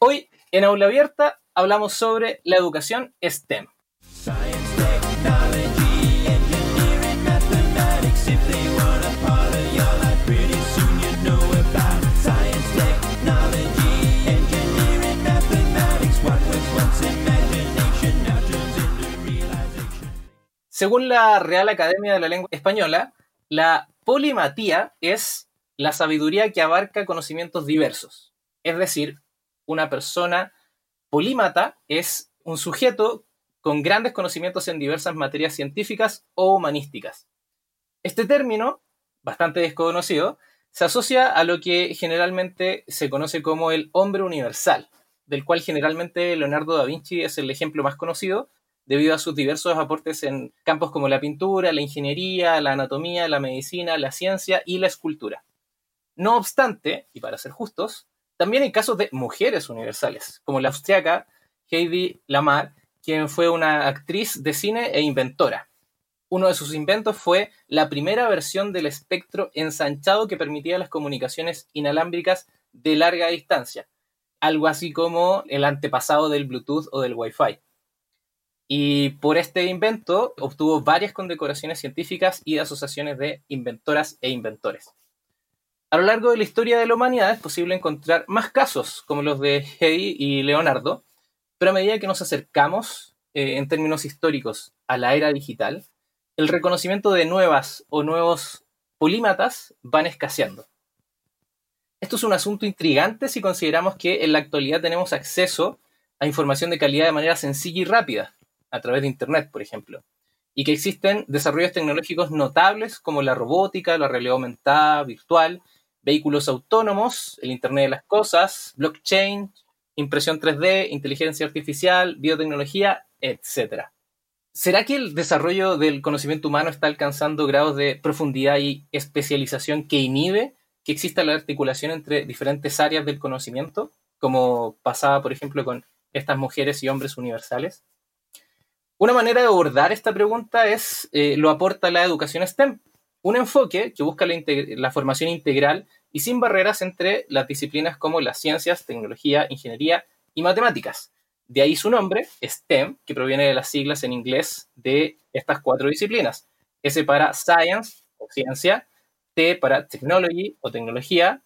Hoy en Aula Abierta hablamos sobre la educación STEM. Según la Real Academia de la Lengua Española, la polimatía es la sabiduría que abarca conocimientos diversos. Es decir, una persona polímata es un sujeto con grandes conocimientos en diversas materias científicas o humanísticas. Este término, bastante desconocido, se asocia a lo que generalmente se conoce como el hombre universal, del cual generalmente Leonardo da Vinci es el ejemplo más conocido, debido a sus diversos aportes en campos como la pintura, la ingeniería, la anatomía, la medicina, la ciencia y la escultura. No obstante, y para ser justos, también hay casos de mujeres universales, como la austriaca Heidi Lamar, quien fue una actriz de cine e inventora. Uno de sus inventos fue la primera versión del espectro ensanchado que permitía las comunicaciones inalámbricas de larga distancia, algo así como el antepasado del Bluetooth o del Wi-Fi y por este invento obtuvo varias condecoraciones científicas y asociaciones de inventoras e inventores. A lo largo de la historia de la humanidad es posible encontrar más casos como los de Hedy y Leonardo, pero a medida que nos acercamos eh, en términos históricos a la era digital, el reconocimiento de nuevas o nuevos polímatas van escaseando. Esto es un asunto intrigante si consideramos que en la actualidad tenemos acceso a información de calidad de manera sencilla y rápida, a través de Internet, por ejemplo, y que existen desarrollos tecnológicos notables como la robótica, la realidad aumentada, virtual, vehículos autónomos, el Internet de las Cosas, blockchain, impresión 3D, inteligencia artificial, biotecnología, etc. ¿Será que el desarrollo del conocimiento humano está alcanzando grados de profundidad y especialización que inhibe que exista la articulación entre diferentes áreas del conocimiento, como pasaba, por ejemplo, con estas mujeres y hombres universales? Una manera de abordar esta pregunta es, eh, lo aporta la educación STEM, un enfoque que busca la, formación integral y sin barreras entre las disciplinas como las ciencias, tecnología, ingeniería y matemáticas. De ahí su nombre, STEM, que proviene de las siglas en inglés de estas cuatro disciplinas. S para Science o ciencia, T para Technology o tecnología,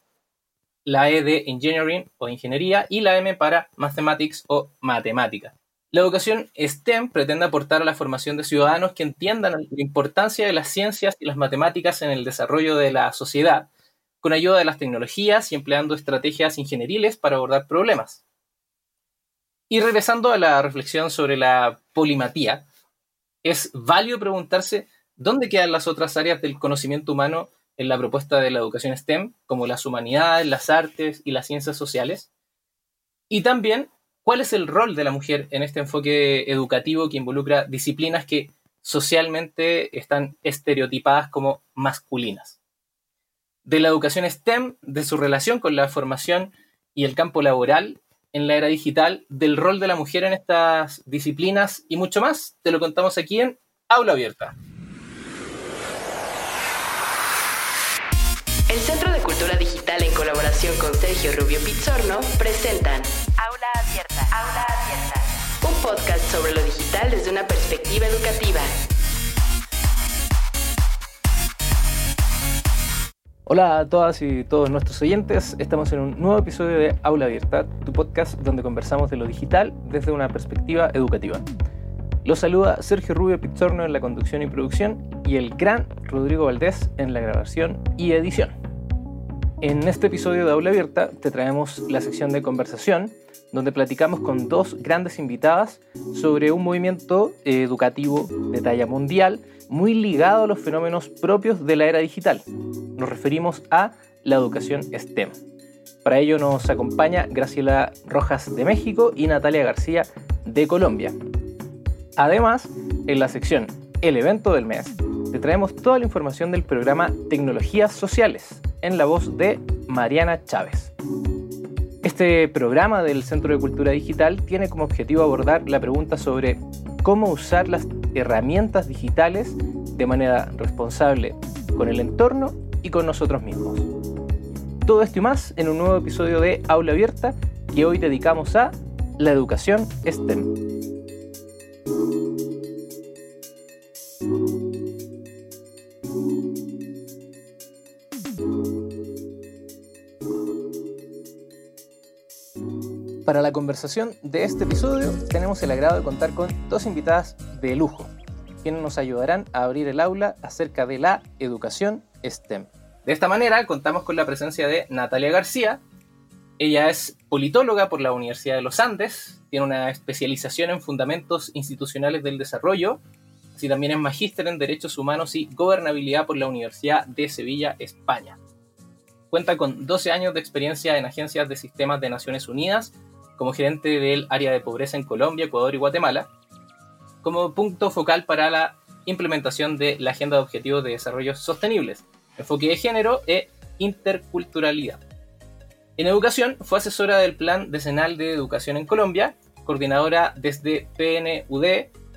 la E de Engineering o ingeniería y la M para Mathematics o matemática. La educación STEM pretende aportar a la formación de ciudadanos que entiendan la importancia de las ciencias y las matemáticas en el desarrollo de la sociedad, con ayuda de las tecnologías y empleando estrategias ingenieriles para abordar problemas. Y regresando a la reflexión sobre la polimatía, es válido preguntarse dónde quedan las otras áreas del conocimiento humano en la propuesta de la educación STEM, como las humanidades, las artes y las ciencias sociales. Y también ¿Cuál es el rol de la mujer en este enfoque educativo que involucra disciplinas que socialmente están estereotipadas como masculinas? De la educación STEM, de su relación con la formación y el campo laboral en la era digital, del rol de la mujer en estas disciplinas y mucho más, te lo contamos aquí en Aula Abierta. El Centro de Cultura Digital en colaboración con Sergio Rubio Pizzorno presentan Aula Abierta. Aula Abierta. Un podcast sobre lo digital desde una perspectiva educativa. Hola a todas y todos nuestros oyentes, estamos en un nuevo episodio de Aula Abierta, tu podcast donde conversamos de lo digital desde una perspectiva educativa. Los saluda Sergio Rubio Pizzorno en la conducción y producción y el gran Rodrigo Valdés en la grabación y edición. En este episodio de Aula Abierta te traemos la sección de conversación donde platicamos con dos grandes invitadas sobre un movimiento educativo de talla mundial muy ligado a los fenómenos propios de la era digital. Nos referimos a la educación STEM. Para ello nos acompaña Graciela Rojas de México y Natalia García de Colombia. Además, en la sección El evento del mes, te traemos toda la información del programa Tecnologías Sociales en la voz de Mariana Chávez. Este programa del Centro de Cultura Digital tiene como objetivo abordar la pregunta sobre cómo usar las herramientas digitales de manera responsable con el entorno y con nosotros mismos. Todo esto y más en un nuevo episodio de Aula Abierta, que hoy dedicamos a la educación STEM. Para la conversación de este episodio tenemos el agrado de contar con dos invitadas de lujo, quienes nos ayudarán a abrir el aula acerca de la educación STEM. De esta manera contamos con la presencia de Natalia García. Ella es politóloga por la Universidad de los Andes, tiene una especialización en fundamentos institucionales del desarrollo, así también es magíster en Derechos Humanos y Gobernabilidad por la Universidad de Sevilla, España. Cuenta con 12 años de experiencia en agencias de sistemas de Naciones Unidas como gerente del área de pobreza en Colombia, Ecuador y Guatemala, como punto focal para la implementación de la Agenda de Objetivos de Desarrollo Sostenibles, enfoque de género e interculturalidad. En educación fue asesora del Plan Decenal de Educación en Colombia, coordinadora desde PNUD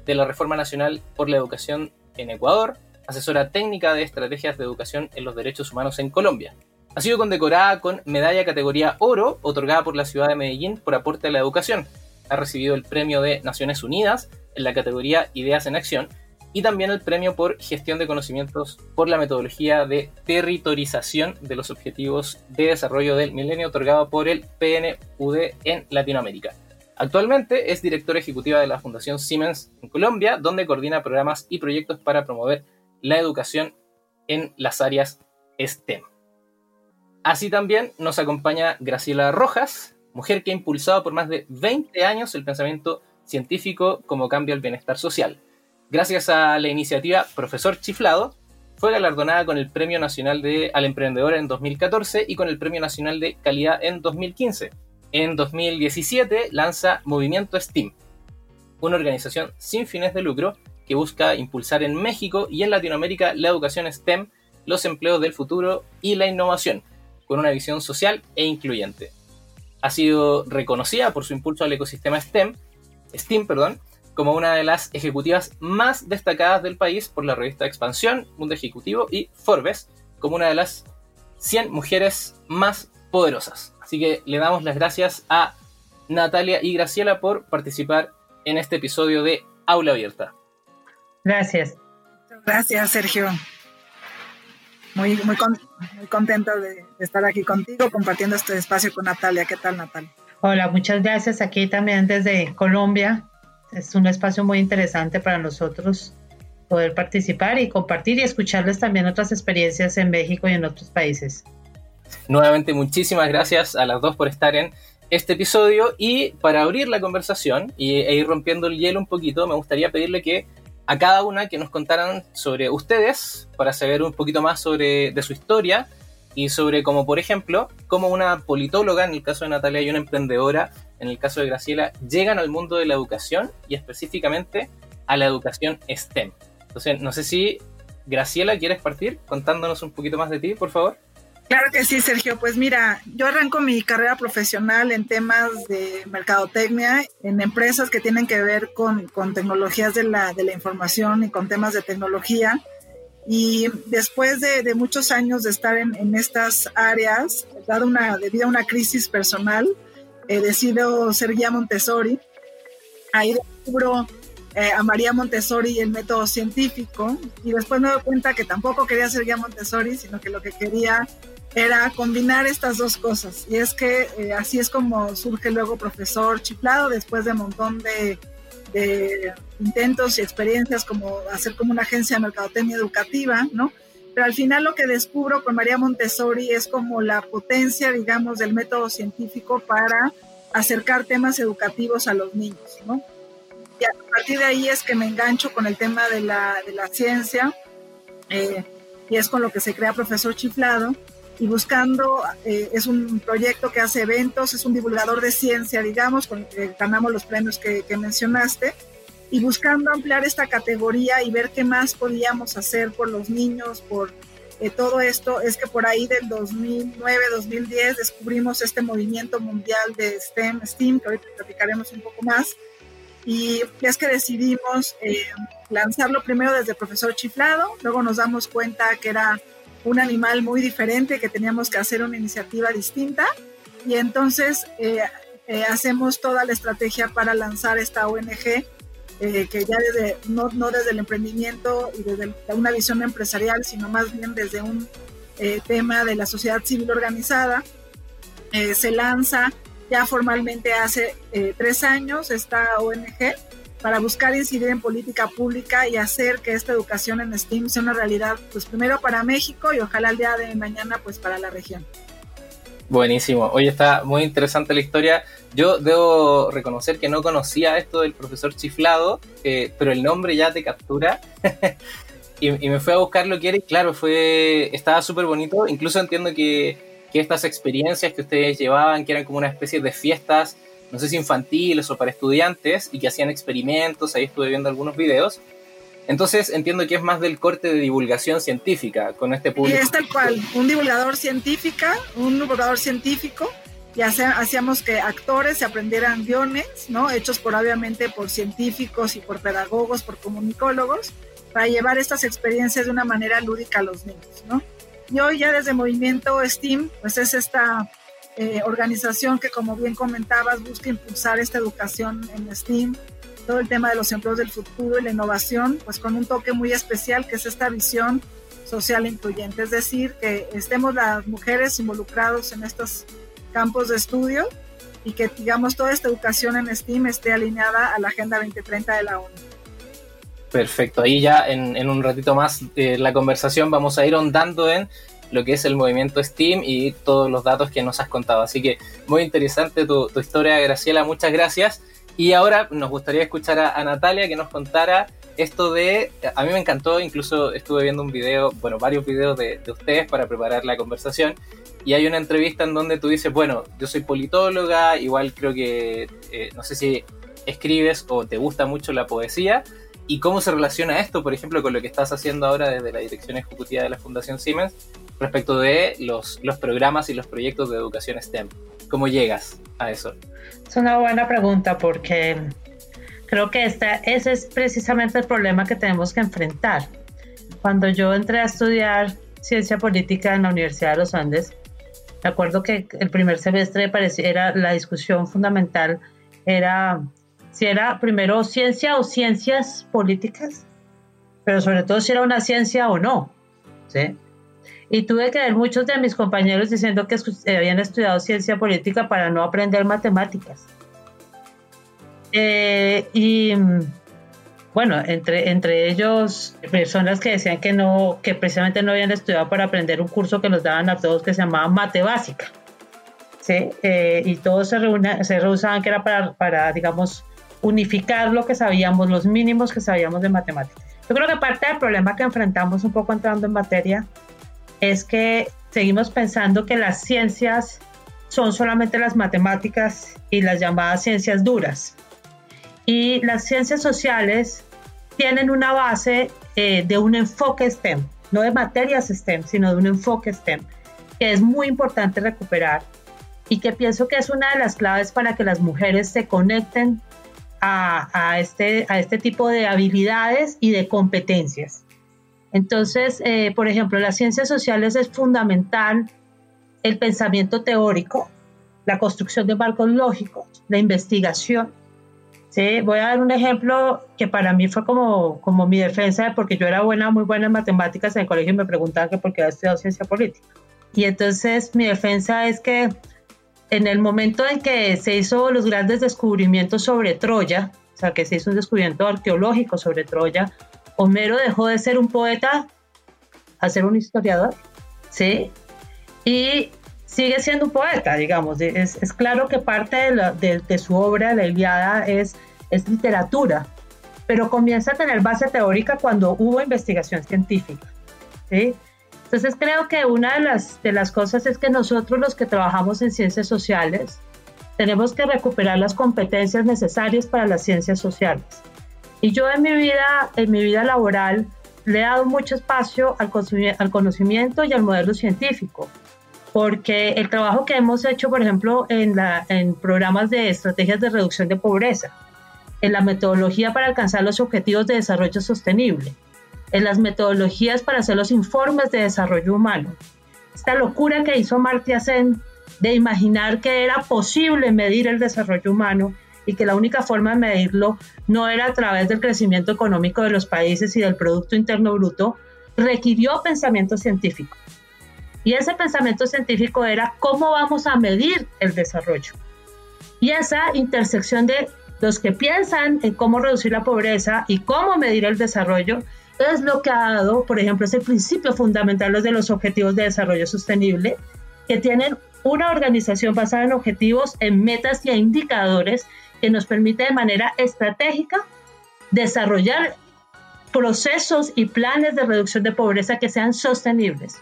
de la Reforma Nacional por la Educación en Ecuador, asesora técnica de estrategias de educación en los derechos humanos en Colombia. Ha sido condecorada con medalla categoría oro otorgada por la ciudad de Medellín por aporte a la educación. Ha recibido el premio de Naciones Unidas en la categoría Ideas en Acción y también el premio por gestión de conocimientos por la metodología de territorización de los objetivos de desarrollo del milenio otorgado por el PNUD en Latinoamérica. Actualmente es directora ejecutiva de la Fundación Siemens en Colombia, donde coordina programas y proyectos para promover la educación en las áreas STEM. Así también nos acompaña Graciela Rojas, mujer que ha impulsado por más de 20 años el pensamiento científico como cambio al bienestar social. Gracias a la iniciativa Profesor Chiflado, fue galardonada con el Premio Nacional de, al Emprendedor en 2014 y con el Premio Nacional de Calidad en 2015. En 2017 lanza Movimiento STEAM, una organización sin fines de lucro que busca impulsar en México y en Latinoamérica la educación STEM, los empleos del futuro y la innovación con una visión social e incluyente. Ha sido reconocida por su impulso al ecosistema STEM, STEAM perdón, como una de las ejecutivas más destacadas del país por la revista Expansión, Mundo Ejecutivo y Forbes, como una de las 100 mujeres más poderosas. Así que le damos las gracias a Natalia y Graciela por participar en este episodio de Aula Abierta. Gracias. Gracias, Sergio muy, muy, contenta de, estar aquí contigo compartiendo este espacio con Natalia. ¿Qué tal, Natalia? Hola, muchas gracias. Aquí también desde Colombia. Es un espacio muy interesante para nosotros poder participar y compartir y escucharles también otras experiencias en México y en otros países. Nuevamente, muchísimas gracias a las dos por estar en este episodio y para abrir la conversación y, e ir rompiendo el hielo un poquito, me gustaría pedirle que a cada una que nos contaran sobre ustedes para saber un poquito más sobre de su historia y sobre cómo, por ejemplo, cómo una politóloga, en el caso de Natalia, y una emprendedora, en el caso de Graciela, llegan al mundo de la educación y específicamente a la educación STEM. Entonces, no sé si Graciela, ¿quieres partir contándonos un poquito más de ti, por favor? Claro que sí, Sergio. Pues mira, yo arranco mi carrera profesional en temas de mercadotecnia, en empresas que tienen que ver con, tecnologías de la, de la, información y con temas de tecnología. Y después de, muchos años de estar en, estas áreas, dado una, debido a una crisis personal, he decidido ser guía Montessori. Ahí descubro eh, a María Montessori y el método científico. Y después me doy cuenta que tampoco quería ser guía Montessori, sino que lo que quería era combinar estas dos cosas. Y es que eh, así es como surge luego profesor chiflado después de un montón de, intentos y experiencias como hacer como una agencia de mercadotecnia educativa, ¿no? Pero al final lo que descubro con María Montessori es como la potencia, digamos, del método científico para acercar temas educativos a los niños, ¿no? Y a partir de ahí es que me engancho con el tema de la, de la ciencia eh, y es con lo que se crea Profesor Chiflado y buscando, eh, es un proyecto que hace eventos, es un divulgador de ciencia, digamos, con que ganamos los premios que, mencionaste, y buscando ampliar esta categoría y ver qué más podíamos hacer por los niños, por eh, todo esto, es que por ahí del 2009-2010 descubrimos este movimiento mundial de STEM, STEAM, que ahorita platicaremos un poco más, y es que decidimos eh, lanzarlo primero desde profesor chiflado, luego nos damos cuenta que era un animal muy diferente, que teníamos que hacer una iniciativa distinta. Y entonces, eh, eh, hacemos toda la estrategia para lanzar esta ONG, eh, que ya desde, no, no, desde el emprendimiento y desde una visión empresarial, sino más bien desde un eh, tema de la sociedad civil organizada, se lanza ya formalmente hace tres años esta ONG para buscar incidir en política pública y hacer que esta educación en STEAM sea una realidad, pues primero para México y ojalá el día de mañana pues para la región. Buenísimo. Hoy está muy interesante la historia. Yo debo reconocer que no conocía esto del profesor chiflado, eh, pero el nombre ya te captura. y, me fui a buscar lo que era y claro, fue, estaba súper bonito. Incluso entiendo que, que, estas experiencias que ustedes llevaban, que eran como una especie de fiestas, no sé si infantiles o para estudiantes, y que hacían experimentos, ahí estuve viendo algunos videos, entonces entiendo que es más del corte de divulgación científica con este público. Y es tal cual, un divulgador científica, un divulgador científico, y hacíamos que actores se aprendieran guiones, ¿no? Hechos por obviamente por científicos y por pedagogos, por comunicólogos, para llevar estas experiencias de una manera lúdica a los niños, ¿no? Y hoy ya desde Movimiento STEAM, pues es esta eh, organización que como bien comentabas busca impulsar esta educación en STEAM, todo el tema de los empleos del futuro y la innovación, pues con un toque muy especial que es esta visión social incluyente, es decir, que estemos las mujeres involucrados en estos campos de estudio y que digamos toda esta educación en STEAM esté alineada a la Agenda 2030 de la ONU. Perfecto, ahí ya en, un ratito más de la conversación vamos a ir ahondando en lo que es el movimiento STEAM y todos los datos que nos has contado. Así que muy interesante tu, tu historia, Graciela, muchas gracias. Y ahora nos gustaría escuchar a, Natalia que nos contara esto de, a mí me encantó, incluso estuve viendo un video, bueno, varios videos de, ustedes para preparar la conversación, y hay una entrevista en donde tú dices, bueno, yo soy politóloga, igual creo que, eh, no sé si escribes o te gusta mucho la poesía, y cómo se relaciona esto, por ejemplo, con lo que estás haciendo ahora desde la dirección ejecutiva de la Fundación Siemens respecto de los, los programas y los proyectos de educación STEM. ¿Cómo llegas a eso? Es una buena pregunta porque creo que esta, ese es precisamente el problema que tenemos que enfrentar. Cuando yo entré a estudiar ciencia política en la Universidad de los Andes, me acuerdo que el primer semestre era la discusión fundamental, era si era primero ciencia o ciencias políticas, pero sobre todo si era una ciencia o no. ¿sí? Y tuve que ver muchos de mis compañeros diciendo que habían estudiado ciencia política para no aprender matemáticas. Eh, y bueno, entre, entre ellos personas que decían que no, que precisamente no habían estudiado para aprender un curso que nos daban a todos que se llamaba Mate Básica. ¿sí? Eh, y todos se, se rehusaban que era para, para, digamos, unificar lo que sabíamos, los mínimos que sabíamos de matemáticas. Yo creo que parte del problema que enfrentamos un poco entrando en materia es que seguimos pensando que las ciencias son solamente las matemáticas y las llamadas ciencias duras. Y las ciencias sociales tienen una base eh, de un enfoque STEM, no de materias STEM, sino de un enfoque STEM, que es muy importante recuperar y que pienso que es una de las claves para que las mujeres se conecten a, este, a este tipo de habilidades y de competencias. Entonces, eh, por ejemplo, las ciencias sociales es fundamental el pensamiento teórico, la construcción de marcos lógicos, la investigación. ¿sí? Voy a dar un ejemplo que para mí fue como, como mi defensa, porque yo era buena, muy buena en matemáticas en el colegio y me preguntaban que por qué había estudiado ciencia política. Y entonces mi defensa es que en el momento en que se hizo los grandes descubrimientos sobre Troya, o sea, que se hizo un descubrimiento arqueológico sobre Troya, Homero dejó de ser un poeta a ser un historiador, ¿sí? Y sigue siendo un poeta, digamos. Es, es claro que parte de, de, su obra, la Iliada, es, es literatura, pero comienza a tener base teórica cuando hubo investigación científica, ¿sí? Entonces creo que una de las, de las cosas es que nosotros los que trabajamos en ciencias sociales tenemos que recuperar las competencias necesarias para las ciencias sociales. Y yo en mi vida, en mi vida laboral, le he dado mucho espacio al, al conocimiento y al modelo científico, porque el trabajo que hemos hecho, por ejemplo, en, en programas de estrategias de reducción de pobreza, en la metodología para alcanzar los objetivos de desarrollo sostenible, en las metodologías para hacer los informes de desarrollo humano. Esta locura que hizo Martia Sen de imaginar que era posible medir el desarrollo humano y que la única forma de medirlo no era a través del crecimiento económico de los países y del Producto Interno Bruto, requirió pensamiento científico. Y ese pensamiento científico era cómo vamos a medir el desarrollo. Y esa intersección de los que piensan en cómo reducir la pobreza y cómo medir el desarrollo es lo que ha dado, por ejemplo, ese principio fundamental de los objetivos de desarrollo sostenible, que tienen una organización basada en objetivos, en metas y en indicadores que nos permite de manera estratégica desarrollar procesos y planes de reducción de pobreza que sean sostenibles.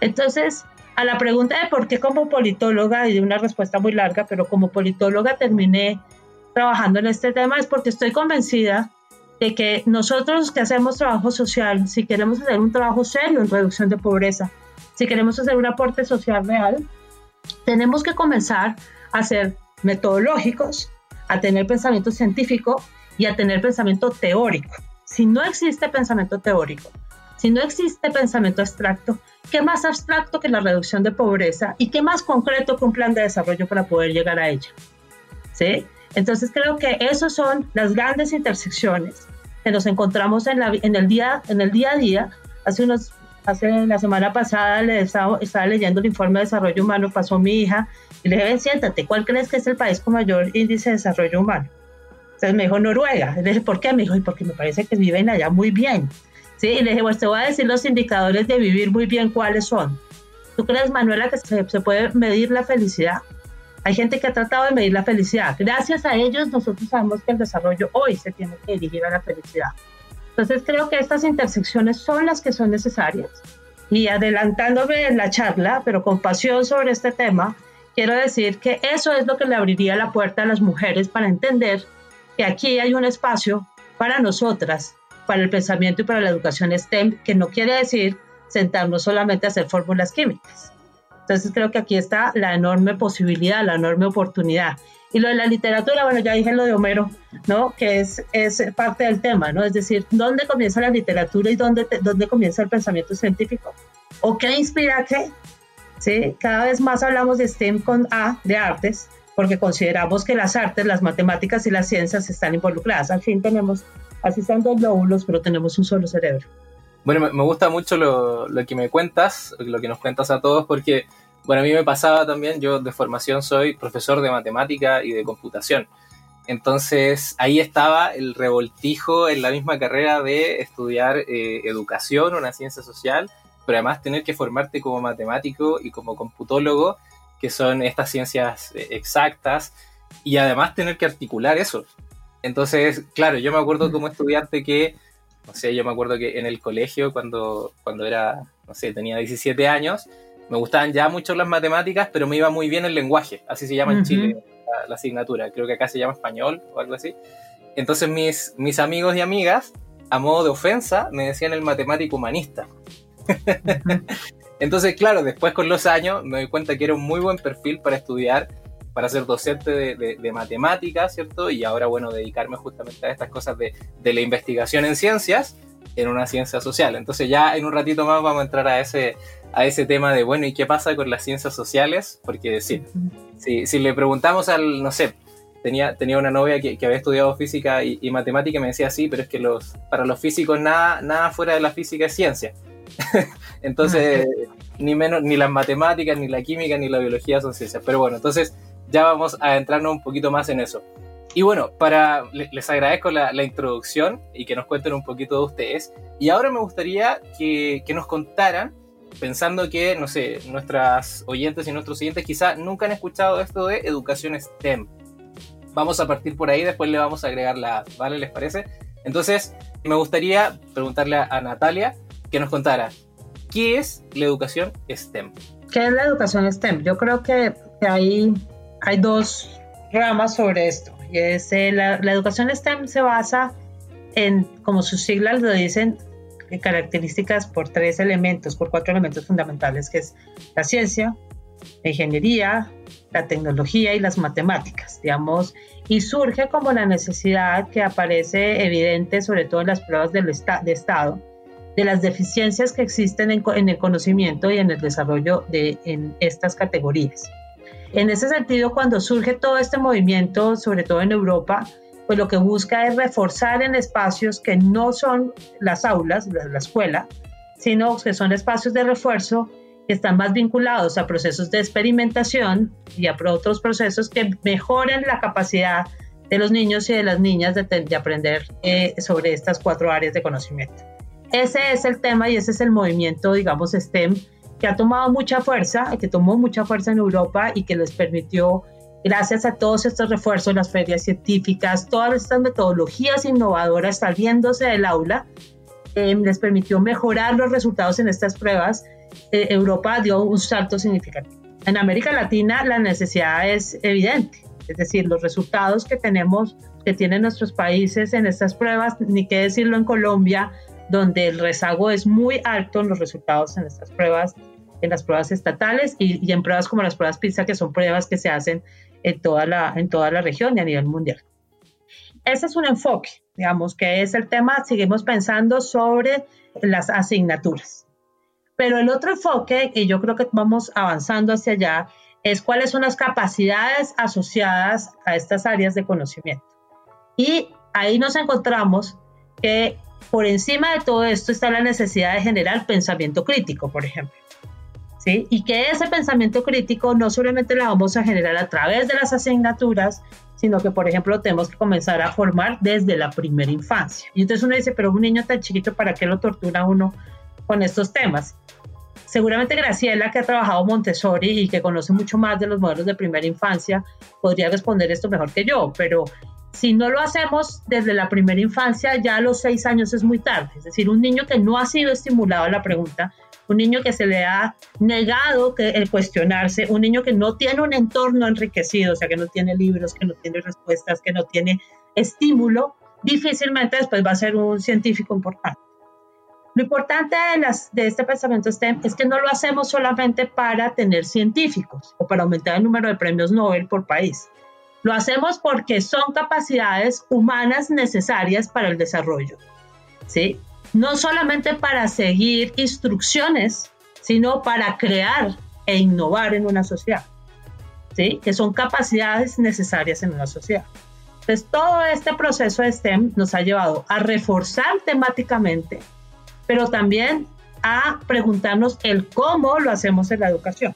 Entonces, a la pregunta de por qué como politóloga, y de una respuesta muy larga, pero como politóloga terminé trabajando en este tema, es porque estoy convencida de que nosotros que hacemos trabajo social, si queremos hacer un trabajo serio en reducción de pobreza, si queremos hacer un aporte social real, tenemos que comenzar a ser metodológicos, a tener pensamiento científico y a tener pensamiento teórico. Si no existe pensamiento teórico, si no existe pensamiento abstracto, ¿qué más abstracto que la reducción de pobreza y qué más concreto que un plan de desarrollo para poder llegar a ella? ¿Sí? Entonces creo que esas son las grandes intersecciones que nos encontramos en, la, en, el, día, en el día a día. Hace unos hace la semana pasada le estaba, estaba, leyendo el informe de desarrollo humano, pasó mi hija y le dije, siéntate, ¿cuál crees que es el país con mayor índice de desarrollo humano? Entonces me dijo Noruega. Le dije, ¿por qué? Me dijo, y porque me parece que viven allá muy bien. ¿Sí? Y le dije, pues te voy a decir los indicadores de vivir muy bien, ¿cuáles son? ¿Tú crees, Manuela, que se, se puede medir la felicidad? Hay gente que ha tratado de medir la felicidad. Gracias a ellos nosotros sabemos que el desarrollo hoy se tiene que dirigir a la felicidad. Entonces creo que estas intersecciones son las que son necesarias. Y adelantándome en la charla, pero con pasión sobre este tema, quiero decir que eso es lo que le abriría la puerta a las mujeres para entender que aquí hay un espacio para nosotras, para el pensamiento y para la educación STEM, que no quiere decir sentarnos solamente a hacer fórmulas químicas. Entonces creo que aquí está la enorme posibilidad, la enorme oportunidad. Y lo de la literatura, bueno, ya dije lo de Homero, ¿no? Que es, es parte del tema, ¿no? Es decir, ¿dónde comienza la literatura y dónde, dónde comienza el pensamiento científico? ¿O qué inspira qué? ¿Sí? Cada vez más hablamos de STEM con A, de artes, porque consideramos que las artes, las matemáticas y las ciencias están involucradas. Al fin tenemos, así están dos lóbulos, pero tenemos un solo cerebro. Bueno, me gusta mucho lo, lo que me cuentas, lo que nos cuentas a todos, porque bueno, a mí me pasaba también, yo de formación soy profesor de matemática y de computación. Entonces ahí estaba el revoltijo en la misma carrera de estudiar eh, educación, una ciencia social, pero además tener que formarte como matemático y como computólogo, que son estas ciencias eh, exactas, y además tener que articular eso. Entonces, claro, yo me acuerdo como estudiante que, no sé, yo me acuerdo que en el colegio, cuando, cuando era, no sé, tenía 17 años, me gustaban ya mucho las matemáticas, pero me iba muy bien el lenguaje, así se llama en Chile la, asignatura, creo que acá se llama español o algo así. Entonces mis, mis amigos y amigas, a modo de ofensa, me decían el matemático humanista. Entonces, claro, después con los años me doy cuenta que era un muy buen perfil para estudiar, para ser docente de, de, matemáticas, ¿cierto? Y ahora, bueno, dedicarme justamente a estas cosas de, de la investigación en ciencias en una ciencia social. Entonces ya en un ratito más vamos a entrar a ese, a ese tema de, bueno, ¿y qué pasa con las ciencias sociales? Porque sí, si, si le preguntamos al, no sé, tenía, tenía una novia que, había estudiado física y, matemática y me decía, sí, pero es que los, para los físicos nada, nada fuera de la física es ciencia. entonces, ni menos, ni las matemáticas, ni la química, ni la biología son ciencias. Pero bueno, entonces ya vamos a entrarnos un poquito más en eso. Y bueno, para, les agradezco la, introducción y que nos cuenten un poquito de ustedes. Y ahora me gustaría que, que nos contaran pensando que, no sé, nuestras oyentes y nuestros oyentes quizá nunca han escuchado esto de educación STEM. Vamos a partir por ahí, después le vamos a agregar la, ¿vale? ¿Les parece? Entonces, me gustaría preguntarle a, Natalia que nos contara, ¿qué es la educación STEM? ¿Qué es la educación STEM? Yo creo que hay, hay dos ramas sobre esto. Y es, eh, la, la educación STEM se basa en, como sus siglas lo dicen, características por tres elementos, por cuatro elementos fundamentales, que es la ciencia, la ingeniería, la tecnología y las matemáticas, digamos, y surge como la necesidad que aparece evidente, sobre todo en las pruebas del de Estado, de las deficiencias que existen en, en, el conocimiento y en el desarrollo de en estas categorías. En ese sentido, cuando surge todo este movimiento, sobre todo en Europa, pues lo que busca es reforzar en espacios que no son las aulas, la, la escuela, sino que son espacios de refuerzo que están más vinculados a procesos de experimentación y a otros procesos que mejoren la capacidad de los niños y de las niñas de, de aprender eh, sobre estas cuatro áreas de conocimiento. Ese es el tema y ese es el movimiento, digamos, STEM, que ha tomado mucha fuerza, que tomó mucha fuerza en Europa y que les permitió, gracias a todos estos refuerzos, las ferias científicas, todas estas metodologías innovadoras saliéndose del aula, eh, les permitió mejorar los resultados en estas pruebas. Eh, Europa dio un salto significativo. En América Latina la necesidad es evidente, es decir, los resultados que tenemos, que tienen nuestros países en estas pruebas, ni qué decirlo en Colombia, donde el rezago es muy alto en los resultados en estas pruebas, en las pruebas estatales y, y en pruebas como las pruebas PISA, que son pruebas que se hacen en toda la, en toda la región y a nivel mundial. Ese es un enfoque, digamos, que es el tema, seguimos pensando sobre las asignaturas. Pero el otro enfoque, y yo creo que vamos avanzando hacia allá, es cuáles son las capacidades asociadas a estas áreas de conocimiento. Y ahí nos encontramos que por encima de todo esto está la necesidad de generar pensamiento crítico, por ejemplo. ¿Sí? Y que ese pensamiento crítico no solamente lo vamos a generar a través de las asignaturas, sino que, por ejemplo, tenemos que comenzar a formar desde la primera infancia. Y entonces uno dice, pero un niño tan chiquito, ¿para qué lo tortura uno con estos temas? Seguramente Graciela, que ha trabajado Montessori y que conoce mucho más de los modelos de primera infancia, podría responder esto mejor que yo, pero si no lo hacemos desde la primera infancia, ya a los seis años es muy tarde. Es decir, un niño que no ha sido estimulado a la pregunta, un niño que se le ha negado que el cuestionarse, un niño que no tiene un entorno enriquecido, o sea, que no tiene libros, que no tiene respuestas, que no tiene estímulo, difícilmente después va a ser un científico importante. Lo importante de, de este pensamiento STEM es que no lo hacemos solamente para tener científicos o para aumentar el número de premios Nobel por país. Lo hacemos porque son capacidades humanas necesarias para el desarrollo. ¿sí? No solamente para seguir instrucciones, sino para crear e innovar en una sociedad. ¿sí? Que son capacidades necesarias en una sociedad. Entonces, todo este proceso de STEM nos ha llevado a reforzar temáticamente pero también a preguntarnos el cómo lo hacemos en la educación.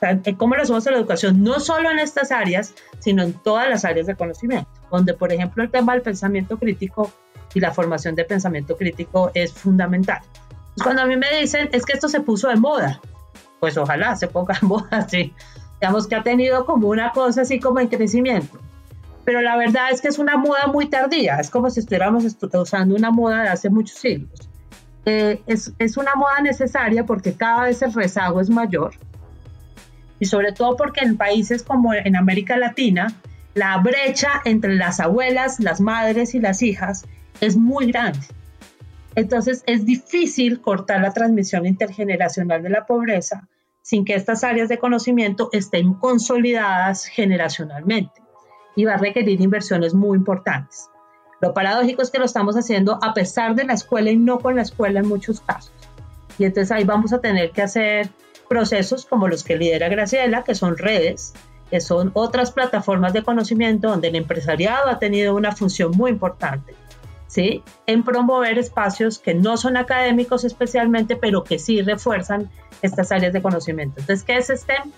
el cómo lo hacemos en la educación, no solo en estas áreas, sino en todas las áreas de conocimiento, donde, por ejemplo, el tema del pensamiento crítico y la formación de pensamiento crítico es fundamental. Cuando a mí me dicen, es que esto se puso de moda, pues ojalá se ponga de moda, sí. Digamos que ha tenido como una cosa así como en crecimiento. Pero la verdad es que es una moda muy tardía, es como si estuviéramos usando una moda de hace muchos siglos. Eh, es, es, una moda necesaria porque cada vez el rezago es mayor y sobre todo porque en países como en América Latina, la brecha entre las abuelas, las madres y las hijas es muy grande. Entonces es difícil cortar la transmisión intergeneracional de la pobreza sin que estas áreas de conocimiento estén consolidadas generacionalmente y va a requerir inversiones muy importantes. Lo paradójico es que lo estamos haciendo a pesar de la escuela y no con la escuela en muchos casos. Y entonces ahí vamos a tener que hacer procesos como los que lidera Graciela, que son redes, que son otras plataformas de conocimiento donde el empresariado ha tenido una función muy importante, ¿sí? En promover espacios que no son académicos especialmente, pero que sí refuerzan estas áreas de conocimiento. Entonces, ¿qué es STEM?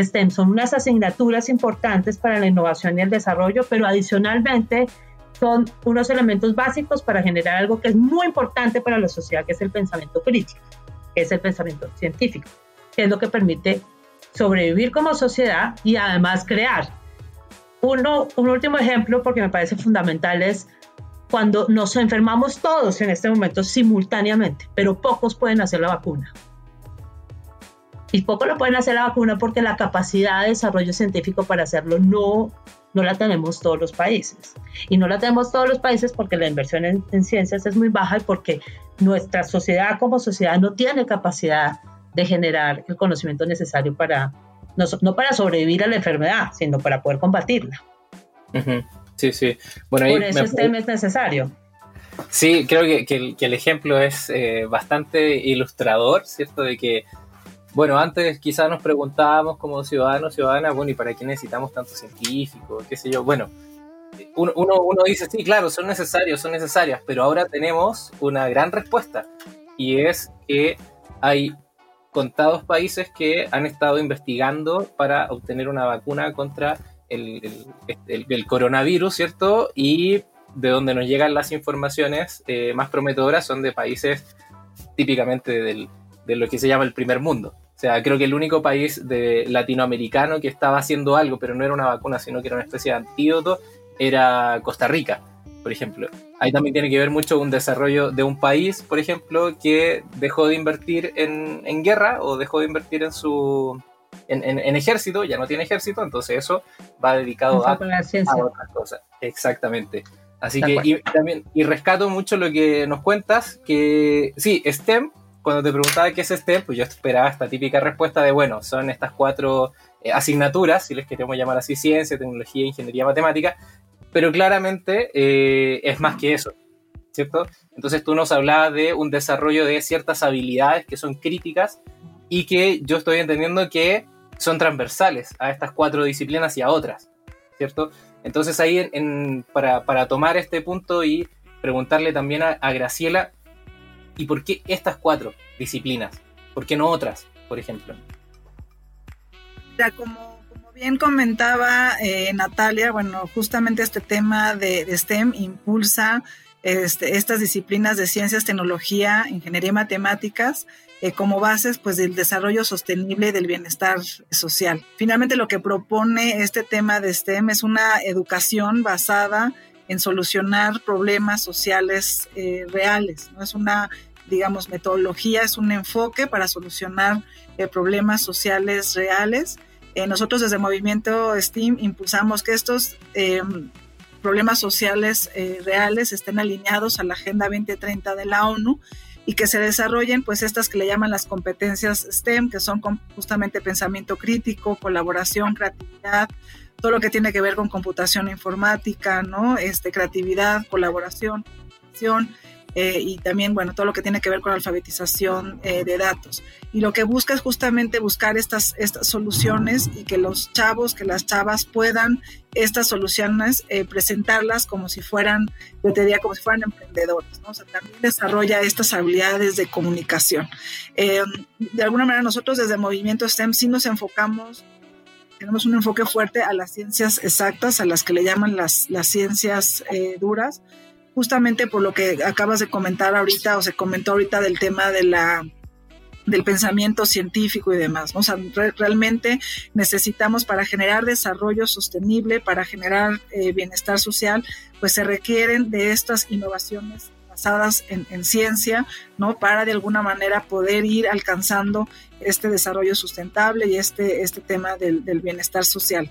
STEM son unas asignaturas importantes para la innovación y el desarrollo, pero adicionalmente son unos elementos básicos para generar algo que es muy importante para la sociedad, que es el pensamiento crítico, que es el pensamiento científico, que es lo que permite sobrevivir como sociedad y además crear. Uno, un último ejemplo, porque me parece fundamental, es cuando nos enfermamos todos en este momento simultáneamente, pero pocos pueden hacer la vacuna. Y pocos lo pueden hacer la vacuna porque la capacidad de desarrollo científico para hacerlo no no la tenemos todos los países. Y no la tenemos todos los países porque la inversión en, ciencias es muy baja y porque nuestra sociedad como sociedad no tiene capacidad de generar el conocimiento necesario para, no, para sobrevivir a la enfermedad, sino para poder combatirla. Sí, sí. Bueno, Por eso este es necesario. Sí, creo que, el, ejemplo es eh, bastante ilustrador, ¿cierto? De que, bueno, antes quizás nos preguntábamos como ciudadanos, ciudadanas, bueno, ¿y para qué necesitamos tantos científicos? ¿Qué sé yo? Bueno, uno, uno, dice, sí, claro, son necesarios, son necesarias, pero ahora tenemos una gran respuesta y es que hay contados países que han estado investigando para obtener una vacuna contra el, el, coronavirus, ¿cierto? Y de donde nos llegan las informaciones eh, más prometedoras son de países típicamente del, de lo que se llama el primer mundo. O sea, creo que el único país latinoamericano que estaba haciendo algo, pero no era una vacuna, sino que era una especie de antídoto, era Costa Rica, por ejemplo. Ahí también tiene que ver mucho un desarrollo de un país, por ejemplo, que dejó de invertir en, en guerra o dejó de invertir en su en, en, ejército, ya no tiene ejército, entonces eso va dedicado a, a, otras cosas. Exactamente. Así que y, también, y rescato mucho lo que nos cuentas, que sí, STEM, cuando te preguntaba qué es STEM, pues yo esperaba esta típica respuesta de, bueno, son estas cuatro eh, asignaturas, si les queremos llamar así, ciencia, tecnología, ingeniería, matemática, pero claramente eh, es más que eso, ¿cierto? Entonces tú nos hablabas de un desarrollo de ciertas habilidades que son críticas y que yo estoy entendiendo que son transversales a estas cuatro disciplinas y a otras, ¿cierto? Entonces ahí en, para, tomar este punto y preguntarle también a, Graciela, ¿y por qué estas cuatro disciplinas? ¿Por qué no otras, por ejemplo? Ya, como, bien comentaba eh, Natalia, bueno, justamente este tema de, STEM impulsa este, estas disciplinas de ciencias, tecnología, ingeniería y matemáticas eh, como bases pues del desarrollo sostenible del bienestar social. Finalmente lo que propone este tema de STEM es una educación basada en solucionar problemas sociales eh, reales, no es una digamos metodología, es un enfoque para solucionar eh, problemas sociales reales. nosotros desde Movimiento STEAM impulsamos que estos em, problemas sociales reales estén alineados a la Agenda 2030 de la ONU y que se desarrollen pues estas que le llaman las competencias STEM, que son justamente pensamiento crítico, colaboración, creatividad, todo lo que tiene que ver con computación informática, ¿no? Este, creatividad, colaboración, eh, y también, bueno, todo lo que tiene que ver con alfabetización eh, de datos. Y lo que busca es justamente buscar estas, estas soluciones y que los chavos, que las chavas puedan estas soluciones eh, presentarlas como si fueran, yo te diría, como si fueran emprendedores, ¿no? O sea, también desarrolla estas habilidades de comunicación. de alguna manera nosotros desde Movimiento STEM sí nos enfocamos tenemos un enfoque fuerte a las ciencias exactas, a las que le llaman las, las ciencias duras, justamente por lo que acabas de comentar ahorita o se comentó ahorita del tema de la del pensamiento científico y demás. O sea, realmente necesitamos para generar desarrollo sostenible, para generar eh, bienestar social, pues se requieren de estas innovaciones basadas en, ciencia, ¿no? Para de alguna manera poder ir alcanzando este desarrollo sustentable y este, este tema del bienestar social.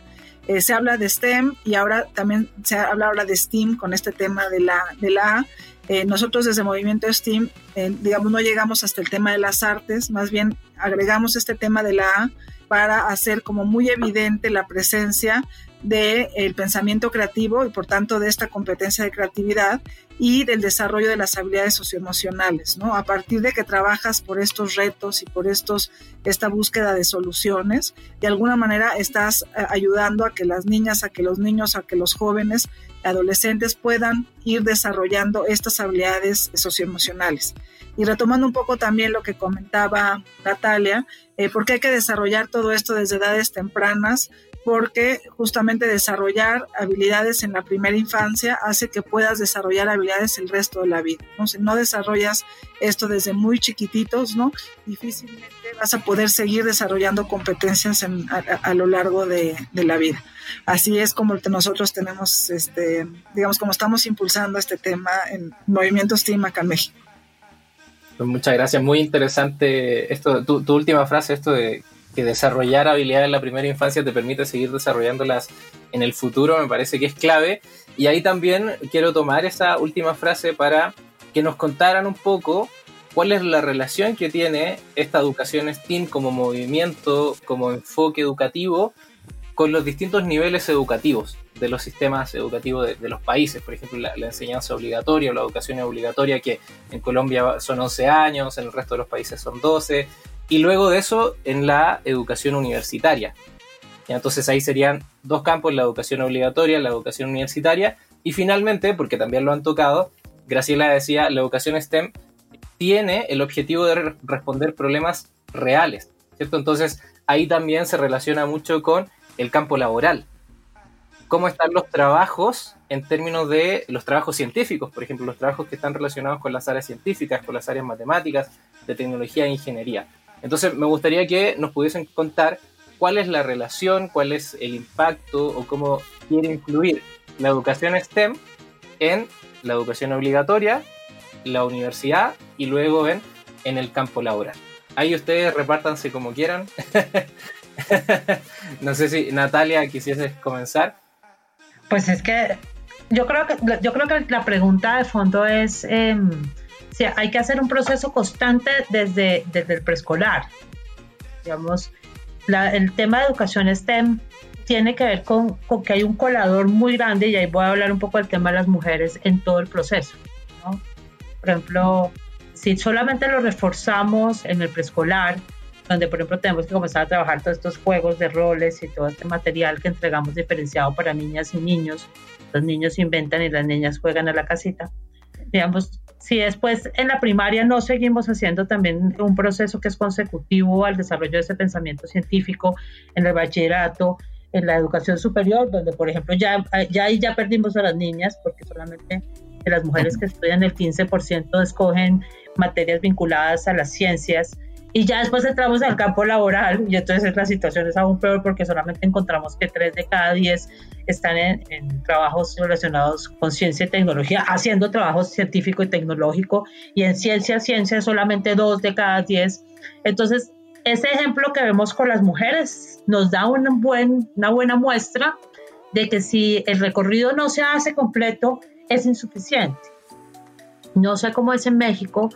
Eh, se habla de STEM y ahora también se habla ahora de STEAM con este tema de la, de la. Eh, nosotros desde Movimiento STEAM, eh, digamos, no llegamos hasta el tema de las artes, más bien agregamos este tema de la A para hacer como muy evidente la presencia del pensamiento creativo y por tanto de esta competencia de creatividad y del desarrollo de las habilidades socioemocionales, ¿no? A partir de que trabajas por estos retos y por estos, esta búsqueda de soluciones, de alguna manera estás eh, ayudando a que las niñas, a que los niños, a que los jóvenes, adolescentes puedan ir desarrollando estas habilidades socioemocionales. Y retomando un poco también lo que comentaba Natalia, eh, porque hay que desarrollar todo esto desde edades tempranas, porque justamente desarrollar habilidades en la primera infancia hace que puedas desarrollar habilidades el resto de la vida. Entonces, no desarrollas esto desde muy chiquititos, ¿no? Difícilmente vas a poder seguir desarrollando competencias a, lo largo de, la vida. Así es como nosotros tenemos, este, digamos, como estamos impulsando este tema en Movimientos Team acá en México. Pues muchas gracias, muy interesante esto, tu última frase, esto de que desarrollar habilidades en la primera infancia te permite seguir desarrollándolas en el futuro, me parece que es clave. Y ahí también quiero tomar esa última frase para que nos contaran un poco cuál es la relación que tiene esta educación STEAM como movimiento, como enfoque educativo, con los distintos niveles educativos de los sistemas educativos de, los países. Por ejemplo, la, enseñanza obligatoria o la educación obligatoria, que en Colombia son 11 años, en el resto de los países son 12. Y luego de eso, en la educación universitaria. entonces ahí serían dos campos, la educación obligatoria, la educación universitaria. Y finalmente, porque también lo han tocado, Graciela decía, la educación STEM tiene el objetivo de responder problemas reales. Entonces ahí también se relaciona mucho con el campo laboral. ¿Cómo están los trabajos en términos de los trabajos científicos? Por ejemplo, los trabajos que están relacionados con las áreas científicas, con las áreas matemáticas, de tecnología e ingeniería. Entonces, me gustaría que nos pudiesen contar cuál es la relación, cuál es el impacto o cómo quiere influir la educación STEM en la educación obligatoria, la universidad y luego en, el campo laboral. Ahí ustedes repártanse como quieran. no sé si Natalia quisiese comenzar. Pues es que yo creo que yo creo que la pregunta de fondo es em, hay que hacer un proceso constante desde, desde el preescolar. Digamos, el tema de educación STEM tiene que ver con, con, que hay un colador muy grande y ahí voy a hablar un poco del tema de las mujeres en todo el proceso. Por ejemplo, si solamente lo reforzamos en el preescolar, donde por ejemplo tenemos que comenzar a trabajar todos estos juegos de roles y todo este material que entregamos diferenciado para niñas y niños, los niños inventan y las niñas juegan a la casita. Digamos, si después en la primaria no seguimos haciendo también un proceso que es consecutivo al desarrollo de ese pensamiento científico en el bachillerato, en la educación superior, donde por ejemplo ya, ya ahí ya perdimos a las niñas porque solamente de las mujeres que estudian el 15% escogen materias vinculadas a las ciencias y ya después entramos al campo laboral y entonces la situación es aún peor porque solamente encontramos que 3 de cada 10 están en, en, trabajos relacionados con ciencia y tecnología, haciendo trabajo científico y tecnológico y en ciencia, ciencia solamente 2 de cada 10. Entonces, ese ejemplo que vemos con las mujeres nos da un buen, una buena muestra de que si el recorrido no se hace completo, es insuficiente. No sé cómo es en México,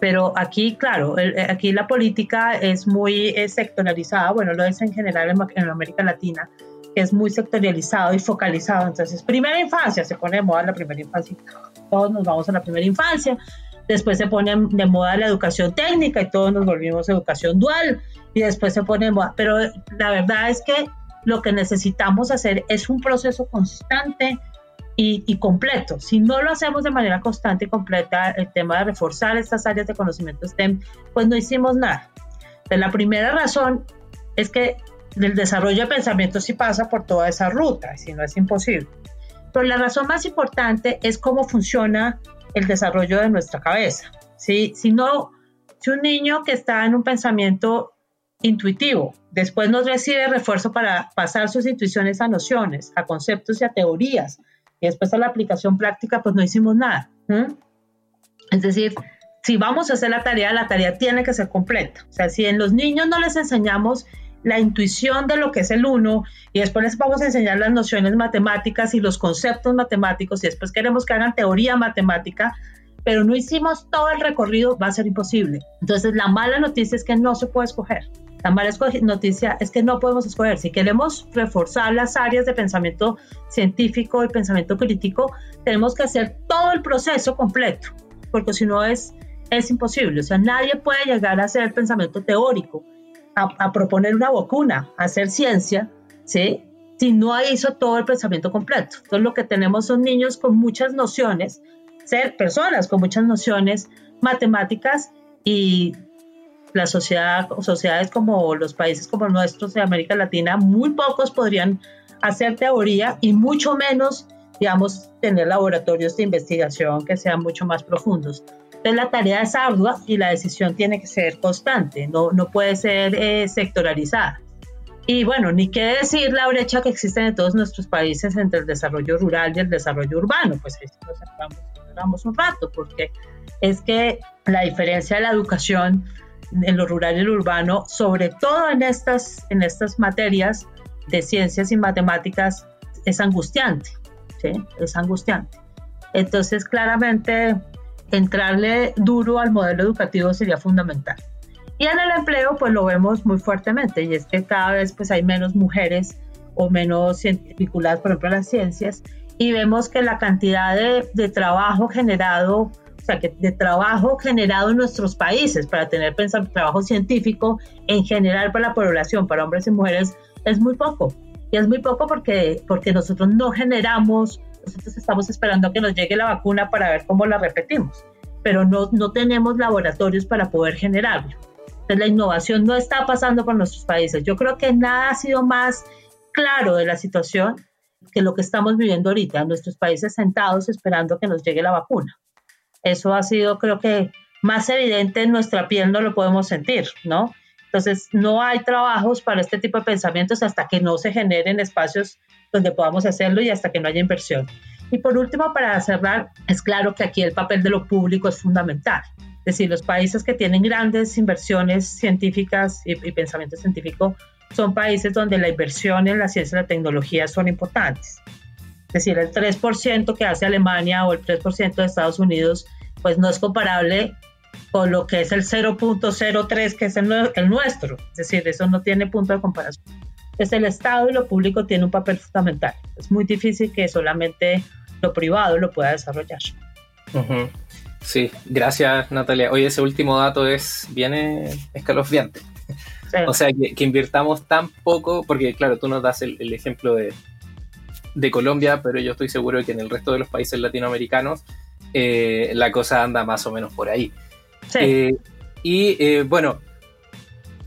pero aquí, claro, aquí la política es muy sectorializada, bueno, lo es en general en, América Latina, que es muy sectorializado y focalizado. Entonces, primera infancia, se pone de moda la primera infancia, todos nos vamos a la primera infancia, después se pone de moda la educación técnica y todos nos volvimos educación dual, y después se pone de moda, pero la verdad es que lo que necesitamos hacer es un proceso constante y, completo. Si no lo hacemos de manera constante y completa, el tema de reforzar estas áreas de conocimiento STEM, pues no hicimos nada. la primera razón es que el desarrollo de pensamiento sí pasa por toda esa ruta, si no es imposible. Pero la razón más importante es cómo funciona el desarrollo de nuestra cabeza. ¿sí? Si no, si un niño que está en un pensamiento intuitivo, después no recibe refuerzo para pasar sus intuiciones a nociones, a conceptos y a teorías, y después a la aplicación práctica, pues no hicimos nada. Es decir, si vamos a hacer la tarea, la tarea tiene que ser completa. O sea, si en los niños no les enseñamos la intuición de lo que es el uno y después les vamos a enseñar las nociones matemáticas y los conceptos matemáticos y después queremos que hagan teoría matemática, pero no hicimos todo el recorrido, va a ser imposible. Entonces, la mala noticia es que no se puede escoger. La mala noticia es que no podemos escoger. Si queremos reforzar las áreas de pensamiento científico y pensamiento crítico, tenemos que hacer todo el proceso completo, porque si no es, es imposible. O sea, nadie puede llegar a hacer pensamiento teórico, a, proponer una vacuna, a hacer ciencia, ¿sí? si no hizo todo el pensamiento completo. Entonces, lo que tenemos son niños con muchas nociones, ser personas con muchas nociones matemáticas y la sociedad, sociedades como los países como nuestros de América Latina, muy pocos podrían hacer teoría y mucho menos, digamos, tener laboratorios de investigación que sean mucho más profundos. Entonces la tarea es ardua y la decisión tiene que ser constante, no, no puede ser eh. Y bueno, ni qué decir la brecha que existe en todos nuestros países entre el desarrollo rural y el desarrollo urbano, pues ahí nos hablamos un rato, porque es que la diferencia de la educación en lo rural y lo urbano, sobre todo en estas, en estas materias de ciencias y matemáticas, es angustiante. Es angustiante. Entonces, claramente, entrarle duro al modelo educativo sería fundamental. Y en el empleo, pues lo vemos muy fuertemente, y es que cada vez pues hay menos mujeres o menos vinculadas, por ejemplo, a las ciencias, y vemos que la cantidad de, de trabajo generado, o sea, que de trabajo generado en nuestros países para tener trabajo científico en general para la población, para hombres y mujeres, es muy poco. Y es muy poco porque, porque nosotros no generamos, nosotros estamos esperando que nos llegue la vacuna para ver cómo la repetimos, pero no, no tenemos laboratorios para poder generarlo. Entonces la innovación no está pasando por nuestros países. Yo creo que nada ha sido más claro de la situación que lo que estamos viviendo ahorita nuestros países sentados esperando que nos llegue la vacuna. Eso ha sido, creo que, más evidente en nuestra piel, no lo podemos sentir, ¿no? Entonces, no hay trabajos para este tipo de pensamientos hasta que no se generen espacios donde podamos hacerlo y hasta que no haya inversión. Y por último, para cerrar, es claro que aquí el papel de lo público es fundamental. Es decir, los países que tienen grandes inversiones científicas y, y pensamiento científico son países donde la inversión en la ciencia y la tecnología son importantes. Es decir, el 3% que hace Alemania o el 3% de Estados Unidos, pues no es comparable con lo que es el 0.03 que es el, el, nuestro. Es decir, eso no tiene punto de comparación. Entonces el Estado y lo público tienen un papel fundamental. Es muy difícil que solamente lo privado lo pueda desarrollar. Sí, gracias Natalia. Oye, ese último dato es bien escalofriante. O sea, que, invirtamos tan poco, porque claro, tú nos das el, ejemplo de, de, Colombia, pero yo estoy seguro de que en el resto de los países latinoamericanos eh, la cosa anda más o menos por ahí. Sí. Eh, y eh, bueno,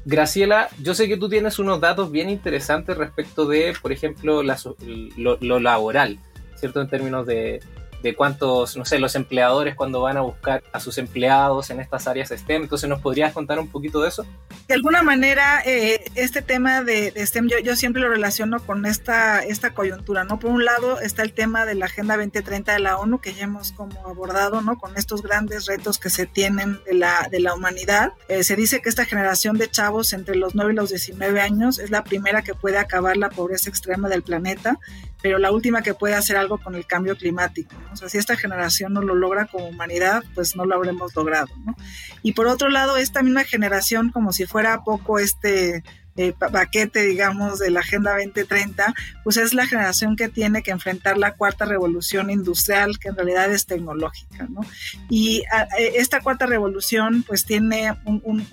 Graciela, yo sé que tú tienes unos datos bien interesantes respecto de, por ejemplo, lo, lo laboral, ¿cierto? En términos de, de cuántos, no sé, los empleadores cuando van a buscar a sus empleados en estas áreas STEM. Entonces, ¿nos podrías contar un poquito de eso? De alguna manera, eh, este tema de, STEM yo, siempre lo relaciono con esta, esta coyuntura, ¿no? Por un lado está el tema de la Agenda 2030 de la ONU, que ya hemos como abordado, ¿no? Con estos grandes retos que se tienen de la, de la humanidad. Eh, se dice que esta generación de chavos entre los 9 y los 19 años es la primera que puede acabar la pobreza extrema del planeta pero la última que puede hacer algo con el cambio climático. O sea, si esta generación no lo logra como humanidad, pues no lo habremos logrado. ¿no? Y por otro lado, esta misma generación, como si fuera poco este eh, paquete, digamos, de la Agenda 2030, pues es la generación que tiene que enfrentar la cuarta revolución industrial, que en realidad es tecnológica, ¿no? Y e, esta cuarta revolución, pues tiene un,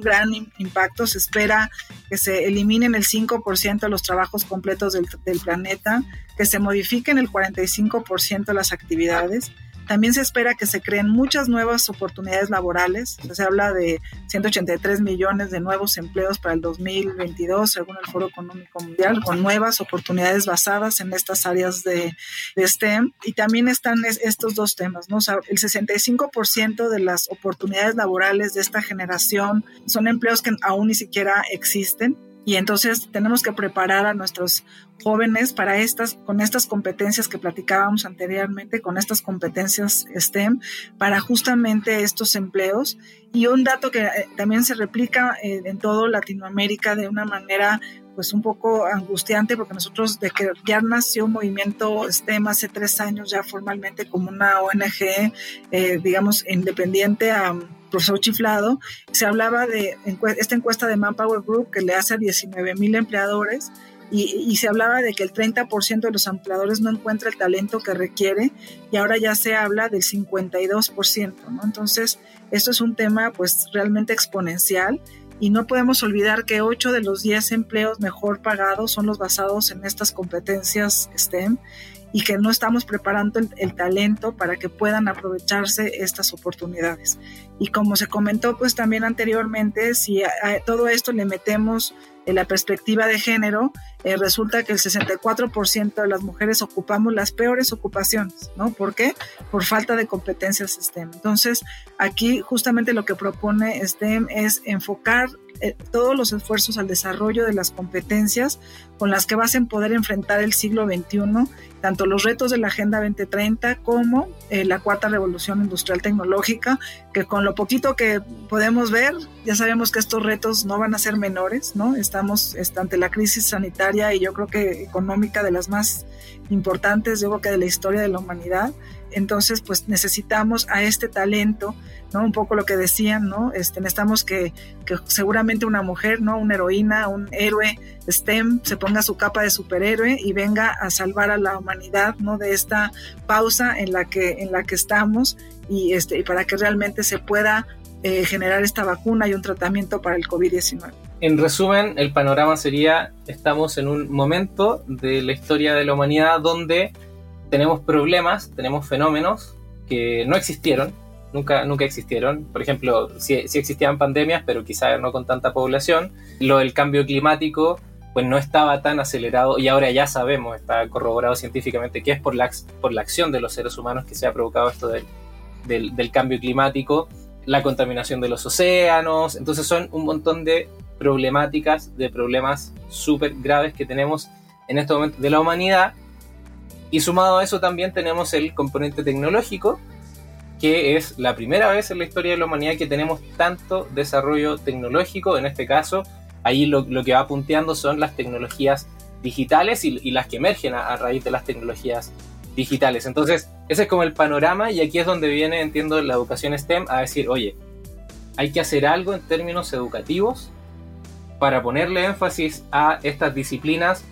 gran impacto. Se espera que se eliminen el 5% de los trabajos completos del, del planeta, que se modifiquen el 45% de las actividades también se espera que se creen muchas nuevas oportunidades laborales. se habla de 183 millones de nuevos empleos para el 2022, según el Foro Económico Mundial, con nuevas oportunidades basadas en estas áreas de, STEM. Y también están estos dos temas, ¿no? O el 65% de las oportunidades laborales de esta generación son empleos que aún ni siquiera existen y entonces tenemos que preparar a nuestros jóvenes para estas, con estas competencias que platicábamos anteriormente, con estas competencias STEM, para justamente estos empleos. Y un dato que eh, también se replica eh, en todo Latinoamérica de una manera pues un poco angustiante porque nosotros de que ya nació un movimiento STEM hace tres años ya formalmente como una ONG, eh, digamos, independiente a profesor Chiflado, se hablaba de esta encuesta de Manpower Group que le hace a 19 mil empleadores y, se hablaba de que el 30% de los empleadores no encuentra el talento que requiere y ahora ya se habla del 52%, ¿no? Entonces, esto es un tema pues realmente exponencial y no podemos olvidar que 8 de los 10 empleos mejor pagados son los basados en estas competencias STEM y que no estamos preparando el, talento para que puedan aprovecharse estas oportunidades. Y como se comentó pues también anteriormente, si a, todo esto le metemos en la perspectiva de género, eh, resulta que el 64% de las mujeres ocupamos las peores ocupaciones, ¿no? ¿Por qué? Por falta de competencias STEM. Entonces, aquí justamente lo que propone STEM es enfocar eh, todos los esfuerzos al desarrollo de las competencias con las que vas a poder enfrentar el siglo XXI, tanto los retos de la Agenda 2030 como eh, la cuarta revolución industrial tecnológica, que con lo poquito que podemos ver, ya sabemos que estos retos no van a ser menores, ¿no? Estamos este, ante la crisis sanitaria y yo creo que económica de las más importantes, yo que de la historia de la humanidad. Entonces, pues necesitamos a este talento, ¿no? Un poco lo que decían, ¿no? Este, necesitamos que, que seguramente una mujer, ¿no? Una heroína, un héroe STEM se ponga su capa de superhéroe y venga a salvar a la humanidad, ¿no? De esta pausa en la que, en la que estamos y, este, y para que realmente se pueda eh, generar esta vacuna y un tratamiento para el COVID-19. En resumen, el panorama sería, estamos en un momento de la historia de la humanidad donde tenemos problemas, tenemos fenómenos que no existieron, nunca, nunca existieron. Por ejemplo, sí, sí existían pandemias, pero quizás no con tanta población. Lo del cambio climático pues no estaba tan acelerado y ahora ya sabemos, está corroborado científicamente que es por la, por la acción de los seres humanos que se ha provocado esto del, del, del cambio climático, la contaminación de los océanos, entonces son un montón de problemáticas, de problemas súper graves que tenemos en este momento de la humanidad. Y sumado a eso también tenemos el componente tecnológico, que es la primera vez en la historia de la humanidad que tenemos tanto desarrollo tecnológico, en este caso, ahí lo, lo que va punteando son las tecnologías digitales y, y las que emergen a, a, raíz de las tecnologías digitales. Entonces, ese es como el panorama y aquí es donde viene, entiendo, la educación STEM a decir, oye, hay que hacer algo en términos educativos para ponerle énfasis a estas disciplinas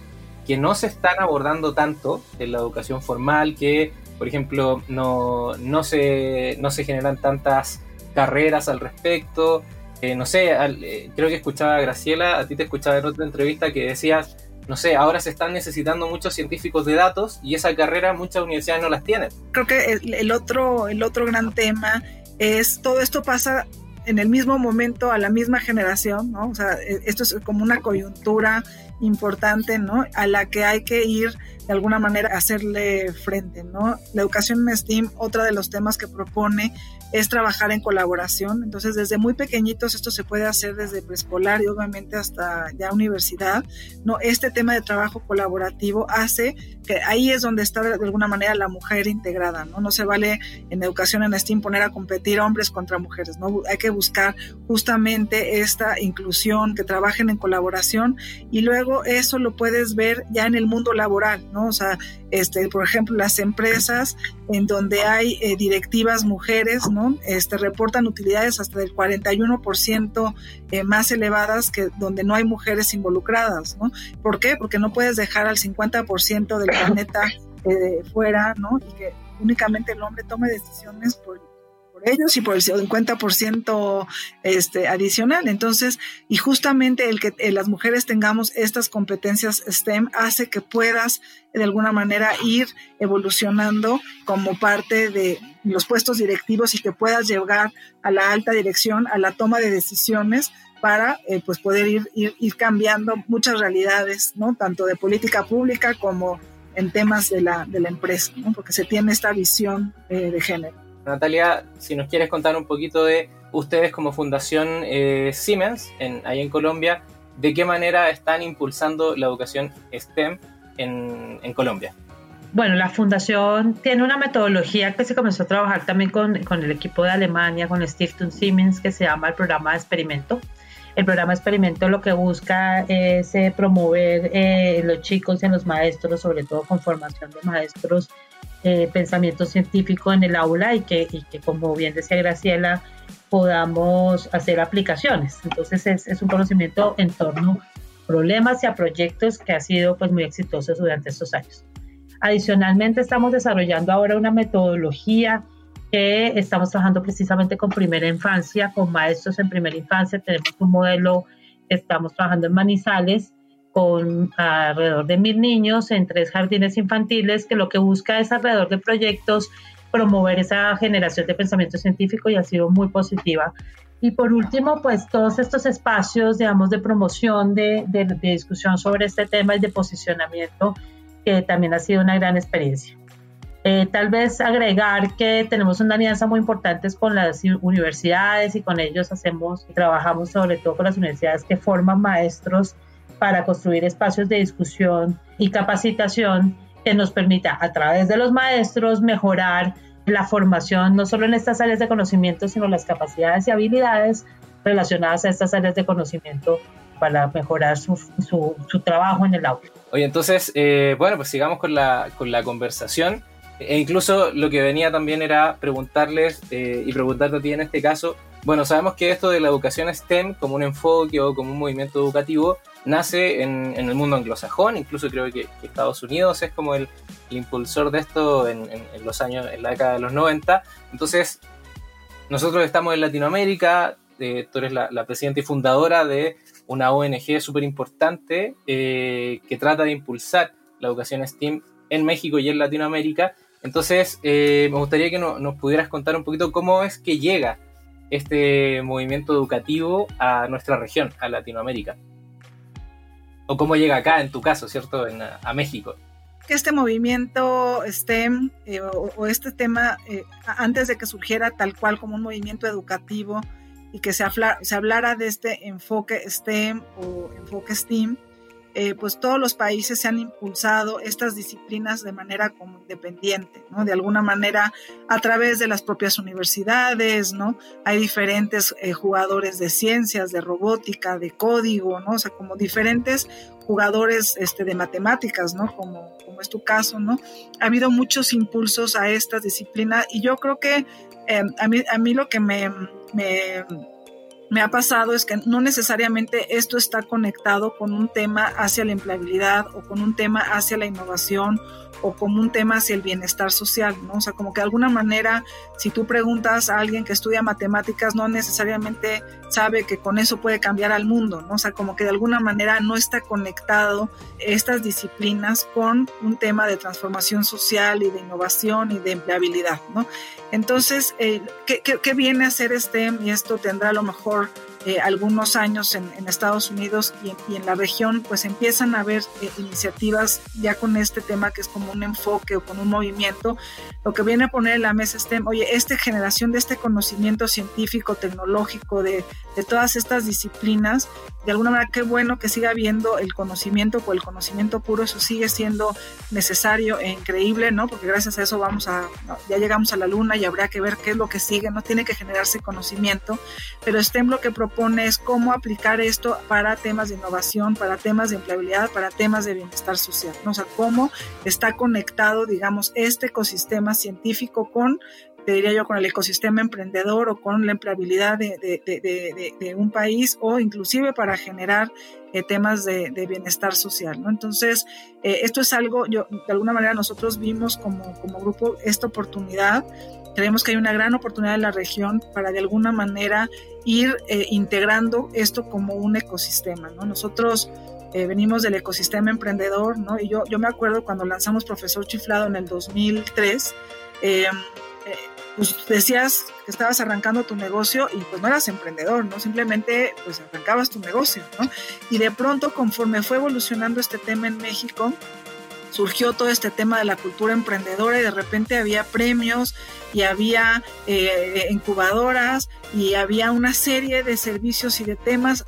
que no se están abordando tanto en la educación formal, que, por ejemplo, no, no, se, no se generan tantas carreras al respecto. Eh, no sé, eh, creo que escuchaba a Graciela, a ti te escuchaba en otra entrevista que decías, no sé, ahora se están necesitando muchos científicos de datos y esa carrera muchas universidades no las tienen. Creo que el, el otro, el otro gran tema es todo esto pasa en el mismo momento a la misma generación, ¿no? O sea, esto es como una coyuntura importante, ¿no? A la que hay que ir de alguna manera a hacerle frente, ¿no? La educación en STEAM, otra de los temas que propone es trabajar en colaboración. Entonces, desde muy pequeñitos esto se puede hacer desde preescolar y obviamente hasta ya universidad. No, este tema de trabajo colaborativo hace que ahí es donde está de alguna manera la mujer integrada, ¿no? No se vale en educación en STEAM poner a competir hombres contra mujeres, ¿no? Hay que buscar justamente esta inclusión, que trabajen en colaboración y luego eso lo puedes ver ya en el mundo laboral, ¿no? O sea, este, por ejemplo, las empresas en donde hay eh, directivas mujeres, ¿no? Este, reportan utilidades hasta del 41% eh, más elevadas que donde no hay mujeres involucradas, ¿no? ¿Por qué? Porque no puedes dejar al 50% del planeta eh, fuera, ¿no? Y que únicamente el hombre tome decisiones por ellos y por el 50% este, adicional. Entonces, y justamente el que eh, las mujeres tengamos estas competencias STEM hace que puedas de alguna manera ir evolucionando como parte de los puestos directivos y que puedas llegar a la alta dirección, a la toma de decisiones para eh, pues poder ir, ir, cambiando muchas realidades, ¿no? Tanto de política pública como en temas de la, de la empresa. Porque se tiene esta visión eh, de género. Natalia, si nos quieres contar un poquito de ustedes como Fundación eh, Siemens, en, ahí en Colombia, de qué manera están impulsando la educación STEM en, Colombia. Bueno, la fundación tiene una metodología que se comenzó a trabajar también con, con el equipo de Alemania, con Stiftung Siemens, que se llama el programa de experimento. El programa experimento lo que busca es eh, promover eh, los chicos y los maestros, sobre todo con formación de maestros, eh, pensamiento científico en el aula y que, que, como bien decía Graciela, podamos hacer aplicaciones. Entonces es, un conocimiento en torno a problemas y a proyectos que ha sido pues muy exitoso durante estos años. Adicionalmente estamos desarrollando ahora una metodología que estamos trabajando precisamente con primera infancia, con maestros en primera infancia. Tenemos un modelo estamos trabajando en Manizales con alrededor de mil niños en tres jardines infantiles, que lo que busca es alrededor de proyectos promover esa generación de pensamiento científico y ha sido muy positiva. Y por último, pues todos estos espacios, digamos, de promoción, de, de, de discusión sobre este tema y de posicionamiento, que también ha sido una gran experiencia. Eh, tal vez agregar que tenemos una alianza muy importante con las universidades y con ellos hacemos, trabajamos sobre todo con las universidades que forman maestros para construir espacios de discusión y capacitación que nos permita a través de los maestros mejorar la formación, no solo en estas áreas de conocimiento, sino las capacidades y habilidades relacionadas a estas áreas de conocimiento para mejorar su, su, trabajo en el aula. Oye, entonces, eh, bueno, pues sigamos con la, con la conversación. E incluso lo que venía también era preguntarles eh, y preguntarte a ti en este caso, bueno, sabemos que esto de la educación STEM como un enfoque o como un movimiento educativo nace en, el mundo anglosajón, incluso creo que, Estados Unidos es como el, impulsor de esto en, los años, en la década de los 90. Entonces, nosotros estamos en Latinoamérica, eh, tú eres la, presidenta y fundadora de una ONG súper importante eh, que trata de impulsar la educación STEM en México y en Latinoamérica. Entonces, eh, me gustaría que nos pudieras contar un poquito cómo es que llega este movimiento educativo a nuestra región, a Latinoamérica. O cómo llega acá, en tu caso, ¿cierto? En, a México. Este movimiento STEM eh, o, este tema, eh, antes de que surgiera tal cual como un movimiento educativo y que se, se hablara de este enfoque STEM o enfoque STEAM, eh, pues todos los países se han impulsado estas disciplinas de manera como independiente, ¿no? De alguna manera a través de las propias universidades, ¿no? Hay diferentes eh, jugadores de ciencias, de robótica, de código, ¿no? O sea, como diferentes jugadores este, de matemáticas, ¿no? Como, como es tu caso, ¿no? Ha habido muchos impulsos a estas disciplinas y yo creo que eh, a, mí, a mí lo que me, me me ha pasado es que no necesariamente esto está conectado con un tema hacia la empleabilidad o con un tema hacia la innovación o como un tema hacia el bienestar social, ¿no? O sea, como que de alguna manera, si tú preguntas a alguien que estudia matemáticas, no necesariamente sabe que con eso puede cambiar al mundo, ¿no? O sea, como que de alguna manera no está conectado estas disciplinas con un tema de transformación social y de innovación y de empleabilidad, ¿no? Entonces, eh, ¿qué, qué, viene a ser STEM? Y esto tendrá a lo mejor eh, algunos años en, Estados Unidos y en, la región, pues empiezan a haber eh, iniciativas ya con este tema que es como un enfoque o con un movimiento, lo que viene a poner en la mesa STEM, oye, esta generación de este conocimiento científico, tecnológico, de, de todas estas disciplinas, de alguna manera qué bueno que siga habiendo el conocimiento o el conocimiento puro, eso sigue siendo necesario e increíble, ¿no? Porque gracias a eso vamos a, ya llegamos a la luna y habrá que ver qué es lo que sigue, no tiene que generarse conocimiento, pero STEM lo que propone es cómo aplicar esto para temas de innovación, para temas de empleabilidad, para temas de bienestar social. ¿no? O sea, cómo está conectado, digamos, este ecosistema científico con te diría yo, con el ecosistema emprendedor o con la empleabilidad de, un país o inclusive para generar eh, temas de, bienestar social. Entonces, eh, esto es algo, yo, de alguna manera nosotros vimos como, como grupo esta oportunidad Creemos que hay una gran oportunidad en la región para de alguna manera ir eh, integrando esto como un ecosistema. ¿no? Nosotros venimos del ecosistema emprendedor, ¿no? Y yo, yo me acuerdo cuando lanzamos Profesor Chiflado en el 2003, em, eh, pues decías que estabas arrancando tu negocio y pues no eras emprendedor, ¿no? Simplemente pues arrancabas tu negocio, ¿no? Y de pronto conforme fue evolucionando este tema en México, surgió todo este tema de la cultura emprendedora y de repente había premios y había eh, incubadoras y había una serie de servicios y de temas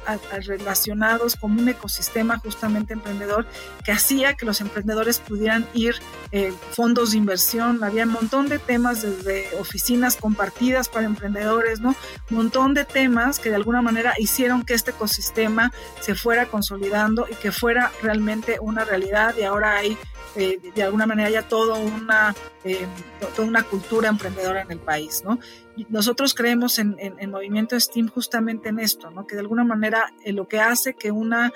relacionados con un ecosistema justamente emprendedor que hacía que los emprendedores pudieran ir eh, fondos de inversión, había un montón de temas desde oficinas compartidas para emprendedores, ¿no? Un montón de temas que de alguna manera hicieron que este ecosistema se fuera consolidando y que fuera realmente una realidad y ahora hay eh, de alguna manera ya toda una, eh, toda una cultura emprendedora en el país, ¿no? nosotros creemos en, en, Movimiento STEAM justamente en esto, ¿no? Que de alguna manera eh, lo que hace que una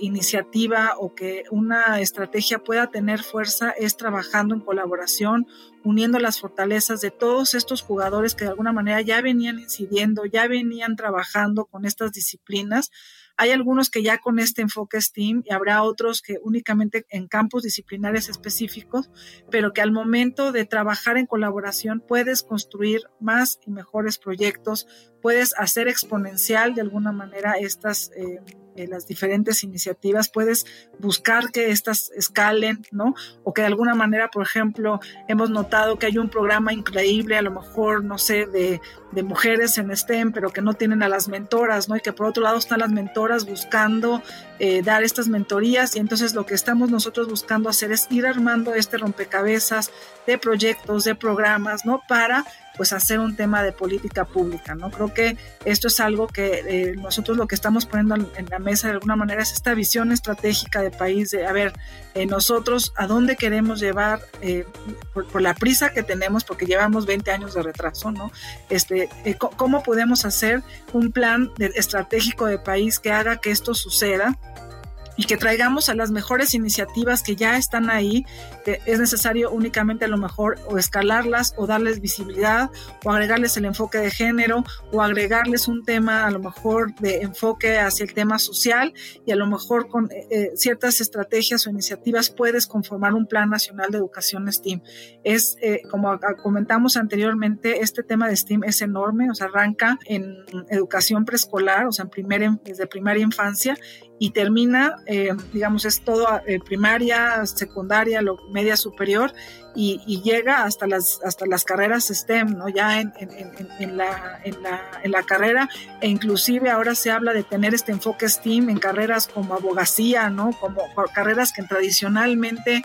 iniciativa o que una estrategia pueda tener fuerza es trabajando en colaboración, uniendo las fortalezas de todos estos jugadores que de alguna manera ya venían incidiendo, ya venían trabajando con estas disciplinas hay algunos que ya con este enfoque STEAM y habrá otros que únicamente en campos disciplinares específicos, pero que al momento de trabajar en colaboración puedes construir más y mejores proyectos, puedes hacer exponencial de alguna manera estas... Eh, eh, las diferentes iniciativas, puedes buscar que estas escalen, ¿no? O que de alguna manera, por ejemplo, hemos notado que hay un programa increíble, a lo mejor, no sé, de, de mujeres en STEM, pero que no tienen a las mentoras, ¿no? Y que por otro lado están las mentoras buscando eh, dar estas mentorías y entonces lo que estamos nosotros buscando hacer es ir armando este rompecabezas de proyectos, de programas, ¿no? Para pues hacer un tema de política pública, ¿no? Creo que esto es algo que eh, nosotros lo que estamos poniendo en la mesa de alguna manera es esta visión estratégica de país de, a ver, eh, nosotros a dónde queremos llevar eh, por, la prisa que tenemos, porque llevamos 20 años de retraso, ¿no? Este, ¿Cómo podemos hacer un plan estratégico de país que haga que esto suceda? Y que traigamos a las mejores iniciativas que ya están ahí, que es necesario únicamente a lo mejor o escalarlas o darles visibilidad o agregarles el enfoque de género o agregarles un tema a lo mejor de enfoque hacia el tema social y a lo mejor con eh, eh, ciertas estrategias o iniciativas puedes conformar un plan nacional de educación STEAM. Es, eh, como comentamos anteriormente, este tema de STEAM es enorme, o sea, arranca en educación preescolar, o sea, en primer, desde primaria infancia y termina, eh, digamos, es todo eh, primaria, secundaria, lo, media superior y, llega hasta las, hasta las carreras STEM, ¿no? Ya en, en, la, en, la, en la carrera e inclusive ahora se habla de tener este enfoque STEAM en carreras como abogacía, ¿no? Como carreras que tradicionalmente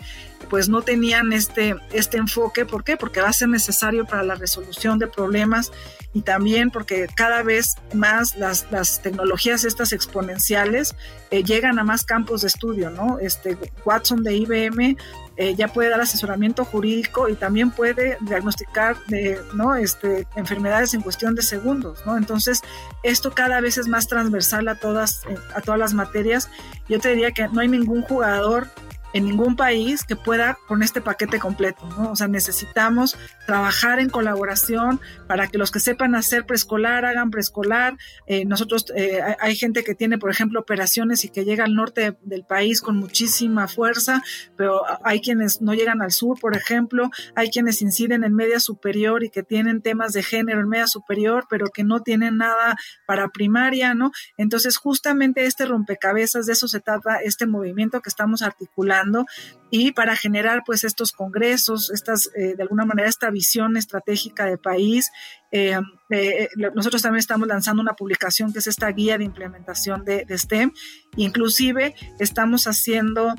pues no tenían este, este enfoque. ¿Por qué? Porque va a ser necesario para la resolución de problemas y también porque cada vez más las, las tecnologías estas exponenciales eh, llegan a más campos de estudio, ¿no? Este Watson de IBM eh, ya puede dar asesoramiento jurídico y también puede diagnosticar de, ¿no? este, enfermedades en cuestión de segundos, ¿no? Entonces, esto cada vez es más transversal a todas, eh, a todas las materias. Yo te diría que no hay ningún jugador en ningún país que pueda con este paquete completo, ¿no? O sea, necesitamos trabajar en colaboración para que los que sepan hacer preescolar hagan preescolar. Eh, nosotros, eh, hay gente que tiene, por ejemplo, operaciones y que llega al norte del país con muchísima fuerza, pero hay quienes no llegan al sur, por ejemplo, hay quienes inciden en media superior y que tienen temas de género en media superior, pero que no tienen nada para primaria, ¿no? Entonces, justamente este rompecabezas, de eso se trata este movimiento que estamos articulando y para generar pues estos congresos, estas, eh, de alguna manera esta visión estratégica de país. Eh, eh, nosotros también estamos lanzando una publicación que es esta guía de implementación de, STEM. Inclusive estamos haciendo,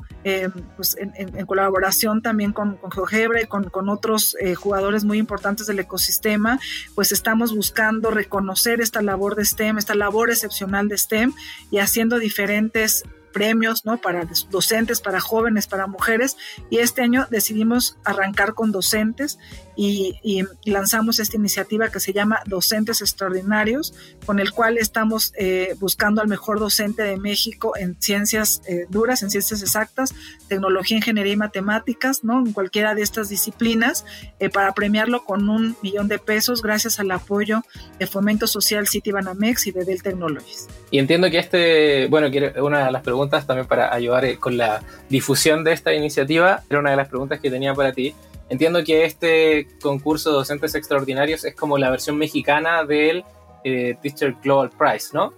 pues en, colaboración también con, con GeoGebra y con, con otros jugadores muy importantes del ecosistema, pues estamos buscando reconocer esta labor de STEM, esta labor excepcional de STEM y haciendo diferentes premios, ¿no? Para docentes, para jóvenes, para mujeres. Y este año decidimos arrancar con docentes y, lanzamos esta iniciativa que se llama Docentes Extraordinarios, con el cual estamos eh, buscando al mejor docente de México en ciencias eh, duras, en ciencias exactas, tecnología, ingeniería y matemáticas, ¿no? En cualquiera de estas disciplinas, eh, para premiarlo con un millón de pesos gracias al apoyo de Fomento Social City Banamex y de Dell Technologies. Y entiendo que este, bueno, una de las preguntas también para ayudar con la difusión de esta iniciativa, era una de las preguntas que tenía para ti Entiendo que este concurso de docentes extraordinarios es como la versión mexicana del eh, Teacher Global Prize, ¿no?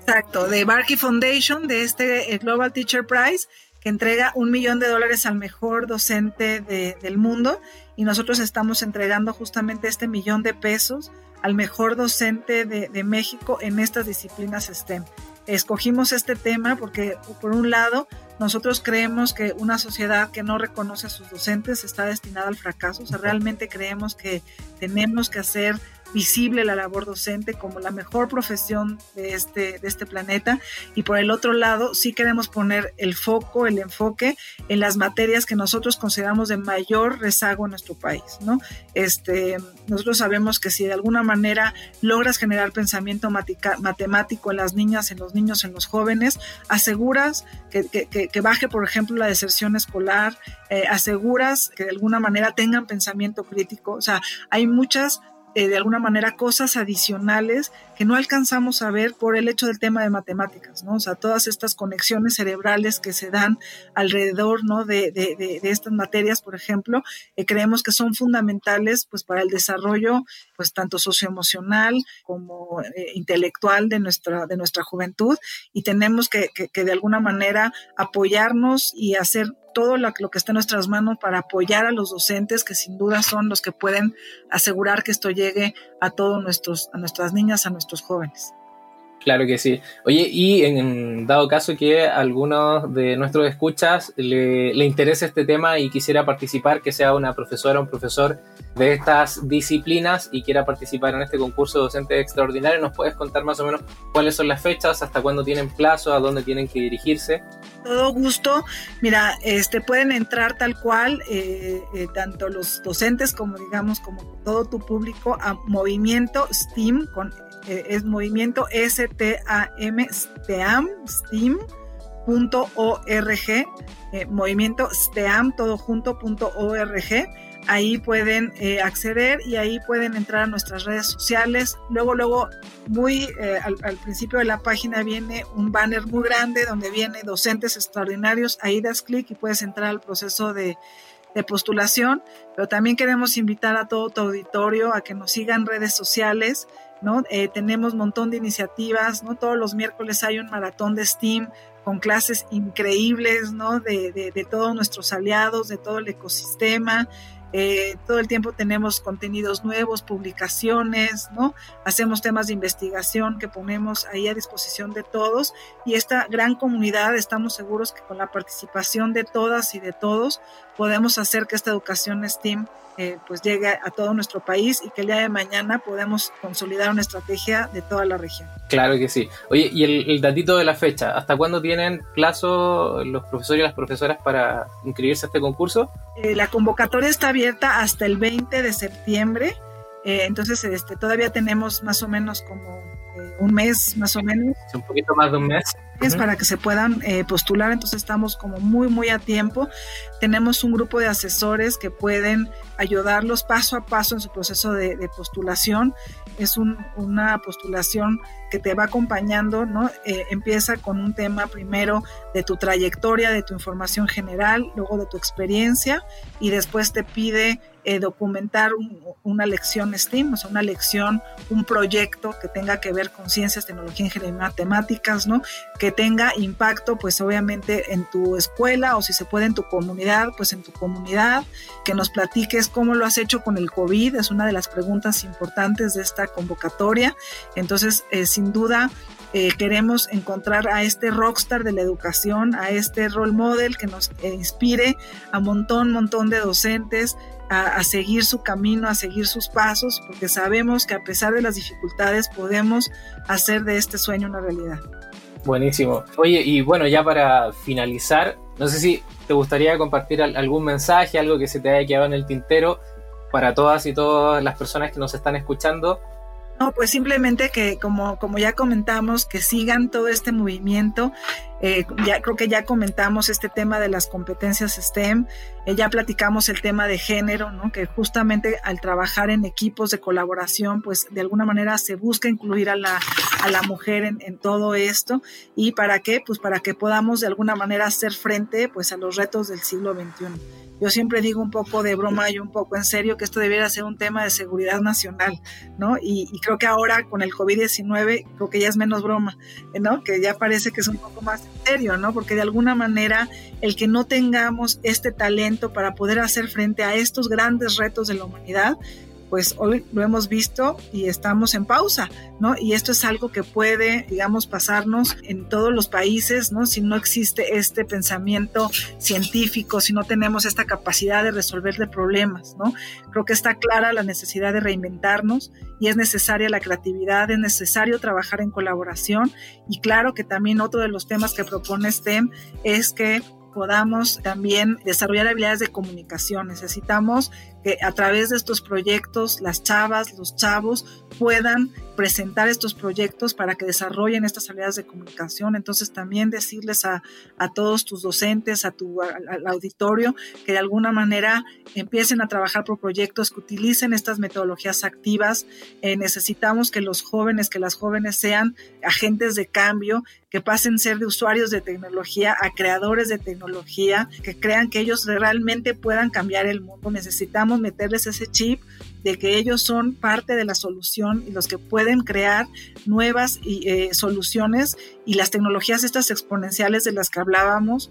Exacto, de Barkey Foundation, de este eh, Global Teacher Prize, que entrega un millón de dólares al mejor docente del mundo y nosotros estamos entregando justamente este millón de pesos al mejor docente de, de México en estas disciplinas STEM. Escogimos este tema porque, por un lado, nosotros creemos que una sociedad que no reconoce a sus docentes está destinada al fracaso. O sea, realmente creemos que tenemos que hacer visible la labor docente como la mejor profesión de este, de este planeta. Y por el otro lado, sí queremos poner el foco, el enfoque en las materias que nosotros consideramos de mayor rezago en nuestro país. ¿no? Este, nosotros sabemos que si de alguna manera logras generar pensamiento matemático en las niñas, en los niños, en los jóvenes, aseguras que, que, baje, por ejemplo, la deserción escolar, eh, aseguras que de alguna manera tengan pensamiento crítico. O sea, hay muchas eh, de alguna manera cosas adicionales que no alcanzamos a ver por el hecho del tema de matemáticas, ¿no? O sea, todas estas conexiones cerebrales que se dan alrededor, ¿no? De, de, de, estas materias, por ejemplo, eh, creemos que son fundamentales, pues, para el desarrollo, pues, tanto socioemocional como eh, intelectual de nuestra, de nuestra juventud y tenemos que, que, que de alguna manera apoyarnos y hacer todo lo, que está en nuestras manos para apoyar a los docentes, que sin duda son los que pueden asegurar que esto llegue a todos nuestros, a nuestras niñas, a nuestros jóvenes. Claro que sí. Oye, y en dado caso que a algunos de nuestros escuchas le, le, interese este tema y quisiera participar, que sea una profesora o un profesor de estas disciplinas y quiera participar en este concurso docente extraordinario, ¿nos puedes contar más o menos cuáles son las fechas, hasta cuándo tienen plazo, a dónde tienen que dirigirse? Todo gusto. Mira, este pueden entrar tal cual, eh, eh, tanto los docentes como digamos, como todo tu público, a Movimiento STEAM con eh, es movimiento STAM, STEAM, STEAM.org, eh, movimiento STEAM, todo junto.org. Ahí pueden eh, acceder y ahí pueden entrar a nuestras redes sociales. Luego, luego, muy eh, al, principio de la página viene un banner muy grande donde viene docentes extraordinarios. Ahí das clic y puedes entrar al proceso de, postulación. Pero también queremos invitar a todo tu auditorio a que nos sigan redes sociales. ¿no? Eh, tenemos un montón de iniciativas, ¿no? Todos los miércoles hay un maratón de STEAM con clases increíbles, ¿no? De todos nuestros aliados, de todo el ecosistema. Eh, todo el tiempo tenemos contenidos nuevos, publicaciones, ¿no? Hacemos temas de investigación que ponemos ahí a disposición de todos y esta gran comunidad estamos seguros que con la participación de todas y de todos podemos hacer que esta educación STEAM eh, pues llegue a todo nuestro país y que el día de mañana podamos consolidar una estrategia de toda la región. Claro que sí. Oye, y el, el datito de la fecha, ¿hasta cuándo tienen plazo los profesores y las profesoras para inscribirse a este concurso? Eh, la convocatoria está abierta hasta el 20 de septiembre, eh, entonces este, todavía tenemos más o menos como un mes, más o menos. Un poquito más de un mes es para que se puedan eh, postular, entonces estamos como muy, muy a tiempo. Tenemos un grupo de asesores que pueden ayudarlos paso a paso en su proceso de, de postulación. Es un, una postulación que te va acompañando, ¿no? Eh, empieza con un tema primero de tu trayectoria, de tu información general, luego de tu experiencia y después te pide eh, documentar un, una lección STEAM, o sea, una lección, un proyecto que tenga que ver con ciencias, tecnología, ingeniería matemáticas, ¿no? Que tenga impacto, pues obviamente en tu escuela o si se puede en tu comunidad, pues en tu comunidad, que nos platiques cómo lo has hecho con el COVID, es una de las preguntas importantes de esta convocatoria. Entonces, eh, sin duda, eh, queremos encontrar a este rockstar de la educación, a este role model que nos eh, inspire a montón, montón de docentes a, seguir su camino, a seguir sus pasos, porque sabemos que a pesar de las dificultades podemos hacer de este sueño una realidad. Buenísimo. Oye, y bueno, ya para finalizar, no sé si te gustaría compartir algún mensaje, algo que se te haya quedado en el tintero para todas y todas las personas que nos están escuchando no, pues simplemente que como, como ya comentamos, que sigan todo este movimiento. Eh, ya creo que ya comentamos este tema de las competencias STEM, eh, ya platicamos el tema de género, ¿no? que justamente al trabajar en equipos de colaboración, pues de alguna manera se busca incluir a la, a la mujer en, en, todo esto. ¿Y para qué? Pues para que podamos de alguna manera hacer frente pues, a los retos del siglo XXI. Yo siempre digo un poco de broma y un poco en serio que esto debiera ser un tema de seguridad nacional, ¿no? Y, y creo que ahora con el COVID-19 creo que ya es menos broma, ¿no? Que ya parece que es un poco más serio, ¿no? Porque de alguna manera el que no tengamos este talento para poder hacer frente a estos grandes retos de la humanidad, pues hoy lo hemos visto y estamos en pausa, ¿no? Y esto es algo que puede, digamos, pasarnos en todos los países, ¿no? Si no existe este pensamiento científico, si no tenemos esta capacidad de resolver de problemas, ¿no? Creo que está clara la necesidad de reinventarnos y es necesaria la creatividad, es necesario trabajar en colaboración y claro que también otro de los temas que propone STEM es que podamos también desarrollar habilidades de comunicación. Necesitamos que a través de estos proyectos las chavas, los chavos puedan presentar estos proyectos para que desarrollen estas habilidades de comunicación. Entonces también decirles a, todos tus docentes, a tu al auditorio, que de alguna manera empiecen a trabajar por proyectos, que utilicen estas metodologías activas. Eh, necesitamos que los jóvenes, que las jóvenes sean agentes de cambio, que pasen a ser de usuarios de tecnología a creadores de tecnología, que crean que ellos realmente puedan cambiar el mundo. Necesitamos meterles ese chip de que ellos son parte de la solución y los que pueden crear nuevas eh, soluciones y las tecnologías estas exponenciales de las que hablábamos,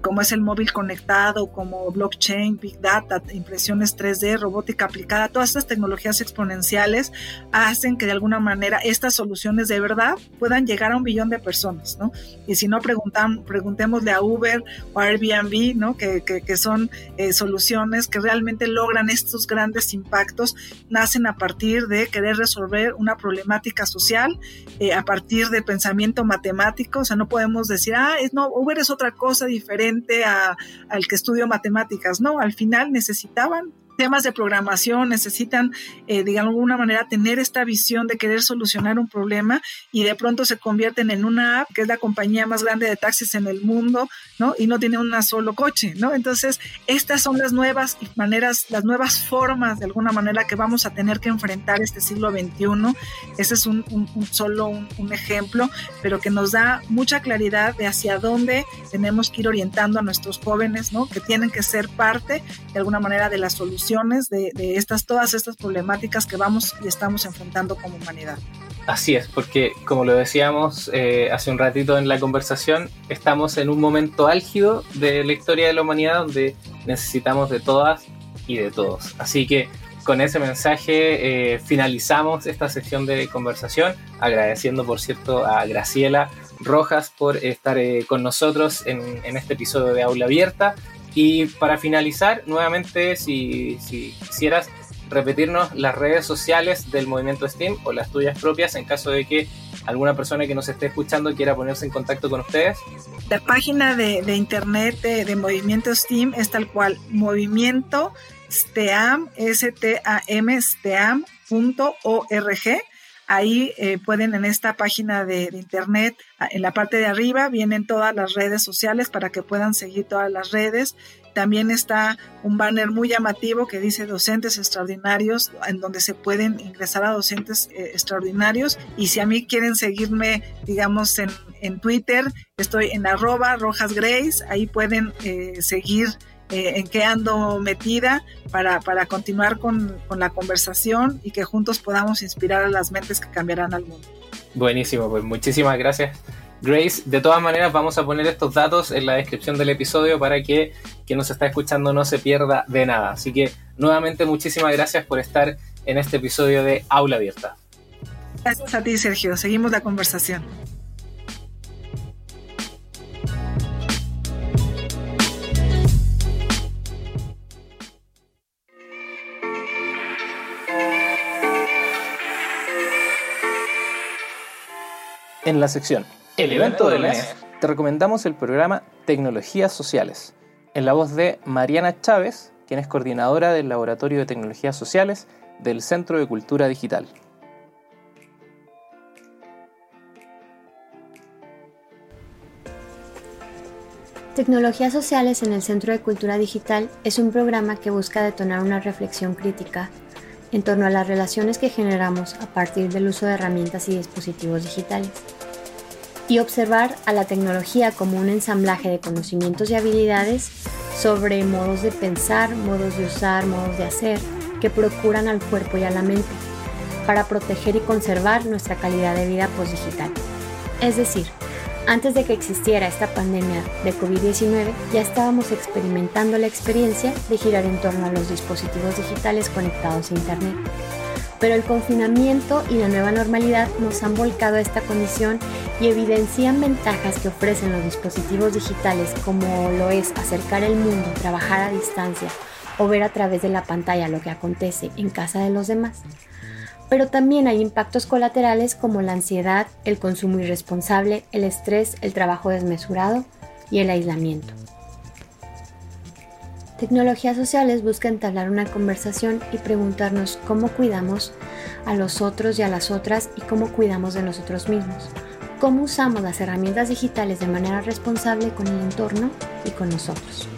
como es el móvil conectado, como blockchain, big data, impresiones 3D, robótica aplicada, todas estas tecnologías exponenciales hacen que de alguna manera estas soluciones de verdad puedan llegar a un billón de personas, ¿no? Y si no preguntan, preguntémosle a Uber o a Airbnb, ¿no? Que, que, son eh, soluciones que realmente logran estos grandes impactos nacen a partir de querer resolver una problemática social, eh, a partir de pensamiento matemático, o sea, no podemos decir, ah, no, Uber es otra cosa diferente al que estudio matemáticas, no, al final necesitaban temas de programación, necesitan eh, de alguna manera tener esta visión de querer solucionar un problema y de pronto se convierten en una app que es la compañía más grande de taxis en el mundo, ¿no? Y no tiene un solo coche, ¿no? Entonces, estas son las nuevas maneras, las nuevas formas de alguna manera que vamos a tener que enfrentar este siglo XXI. Ese es un, solo un, un ejemplo, pero que nos da mucha claridad de hacia dónde tenemos que ir orientando a nuestros jóvenes, ¿no? Que tienen que ser parte de alguna manera de la solución de, estas, todas estas problemáticas que vamos y estamos enfrentando como humanidad. Así es, porque como lo decíamos eh, hace un ratito en la conversación, estamos en un momento álgido de la historia de la humanidad donde necesitamos de todas y de todos. Así que con ese mensaje eh, finalizamos esta sesión de conversación, agradeciendo por cierto a Graciela Rojas por estar eh, con nosotros en, en, este episodio de Aula Abierta. Y para finalizar, nuevamente, si, quisieras repetirnos las redes sociales del movimiento STEAM o las tuyas propias en caso de que alguna persona que nos esté escuchando quiera ponerse en contacto con ustedes. La página de, internet de, Movimiento STEAM es tal cual, movimiento STEAM, S-T-A-M, STEAM.org. Ahí eh, pueden en esta página de, internet, en la parte de arriba vienen todas las redes sociales para que puedan seguir todas las redes. También está un banner muy llamativo que dice docentes extraordinarios, en donde se pueden ingresar a docentes eh, extraordinarios. Y si a mí quieren seguirme, digamos, en, en Twitter, estoy en arroba rojasgrace, ahí pueden eh, seguir eh, en qué ando metida para, para continuar con, con, la conversación y que juntos podamos inspirar a las mentes que cambiarán al mundo. Buenísimo, pues muchísimas gracias. Grace, de todas maneras vamos a poner estos datos en la descripción del episodio para que quien nos está escuchando no se pierda de nada. Así que nuevamente muchísimas gracias por estar en este episodio de Aula Abierta. Gracias a ti, Sergio. Seguimos la conversación. En la sección El evento del mes, te recomendamos el programa Tecnologías Sociales, en la voz de Mariana Chávez, quien es coordinadora del Laboratorio de Tecnologías Sociales del Centro de Cultura Digital. Tecnologías Sociales en el Centro de Cultura Digital es un programa que busca detonar una reflexión crítica en torno a las relaciones que generamos a partir del uso de herramientas y dispositivos digitales, y observar a la tecnología como un ensamblaje de conocimientos y habilidades sobre modos de pensar, modos de usar, modos de hacer, que procuran al cuerpo y a la mente, para proteger y conservar nuestra calidad de vida postdigital. Es decir, antes de que existiera esta pandemia de COVID-19, ya estábamos experimentando la experiencia de girar en torno a los dispositivos digitales conectados a Internet. Pero el confinamiento y la nueva normalidad nos han volcado a esta condición y evidencian ventajas que ofrecen los dispositivos digitales como lo es acercar el mundo, trabajar a distancia o ver a través de la pantalla lo que acontece en casa de los demás pero también hay impactos colaterales como la ansiedad, el consumo irresponsable, el estrés, el trabajo desmesurado y el aislamiento. Tecnologías sociales busca entablar una conversación y preguntarnos cómo cuidamos a los otros y a las otras y cómo cuidamos de nosotros mismos. Cómo usamos las herramientas digitales de manera responsable con el entorno y con nosotros.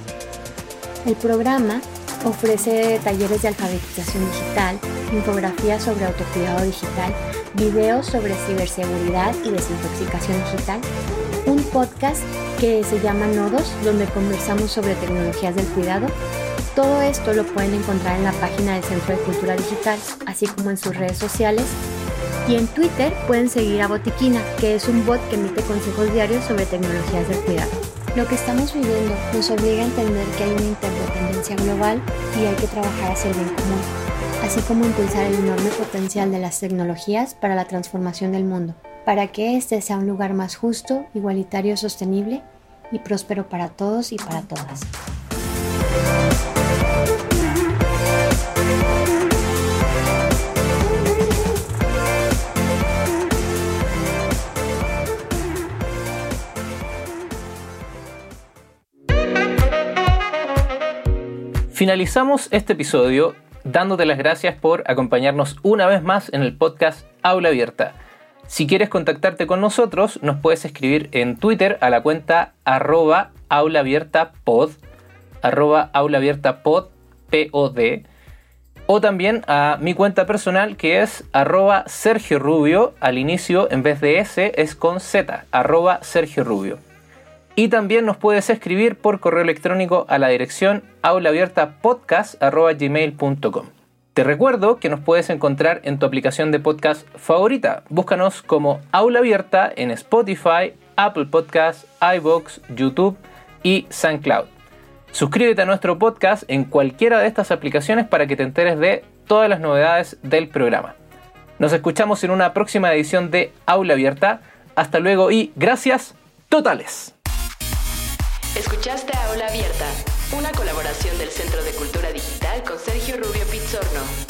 El programa ofrece talleres de alfabetización digital, infografías sobre autocuidado digital, videos sobre ciberseguridad y desintoxicación digital, un podcast que se llama Nodos, donde conversamos sobre tecnologías del cuidado. Todo esto lo pueden encontrar en la página del Centro de Cultura Digital, así como en sus redes sociales. Y en Twitter pueden seguir a Botiquina, que es un bot que emite consejos diarios sobre tecnologías del cuidado. Lo que estamos viviendo nos obliga a entender que hay una interdependencia global y hay que trabajar hacia el bien común, así como impulsar el enorme potencial de las tecnologías para la transformación del mundo para que este sea un lugar más justo, igualitario, sostenible y próspero para todos y para todas. Finalizamos este episodio dándote las gracias por acompañarnos una vez más en el podcast Aula Abierta. Si quieres contactarte con nosotros, nos puedes escribir en Twitter a la cuenta arroba aulaabiertapod, arroba o también a mi cuenta personal que es arroba Sergio Rubio, al inicio en vez de S es con Z, arroba Sergio Rubio. Y también nos puedes escribir por correo electrónico a la dirección aulaabiertapodcast.gmail.com. Te recuerdo que nos puedes encontrar en tu aplicación de podcast favorita. Búscanos como Aula Abierta en Spotify, Apple Podcasts, iBox, YouTube y SoundCloud. Suscríbete a nuestro podcast en cualquiera de estas aplicaciones para que te enteres de todas las novedades del programa. Nos escuchamos en una próxima edición de Aula Abierta. Hasta luego y gracias totales. Escuchaste a Ola Abierta, una colaboración del Centro de Cultura Digital con Sergio Rubio Pizzorno.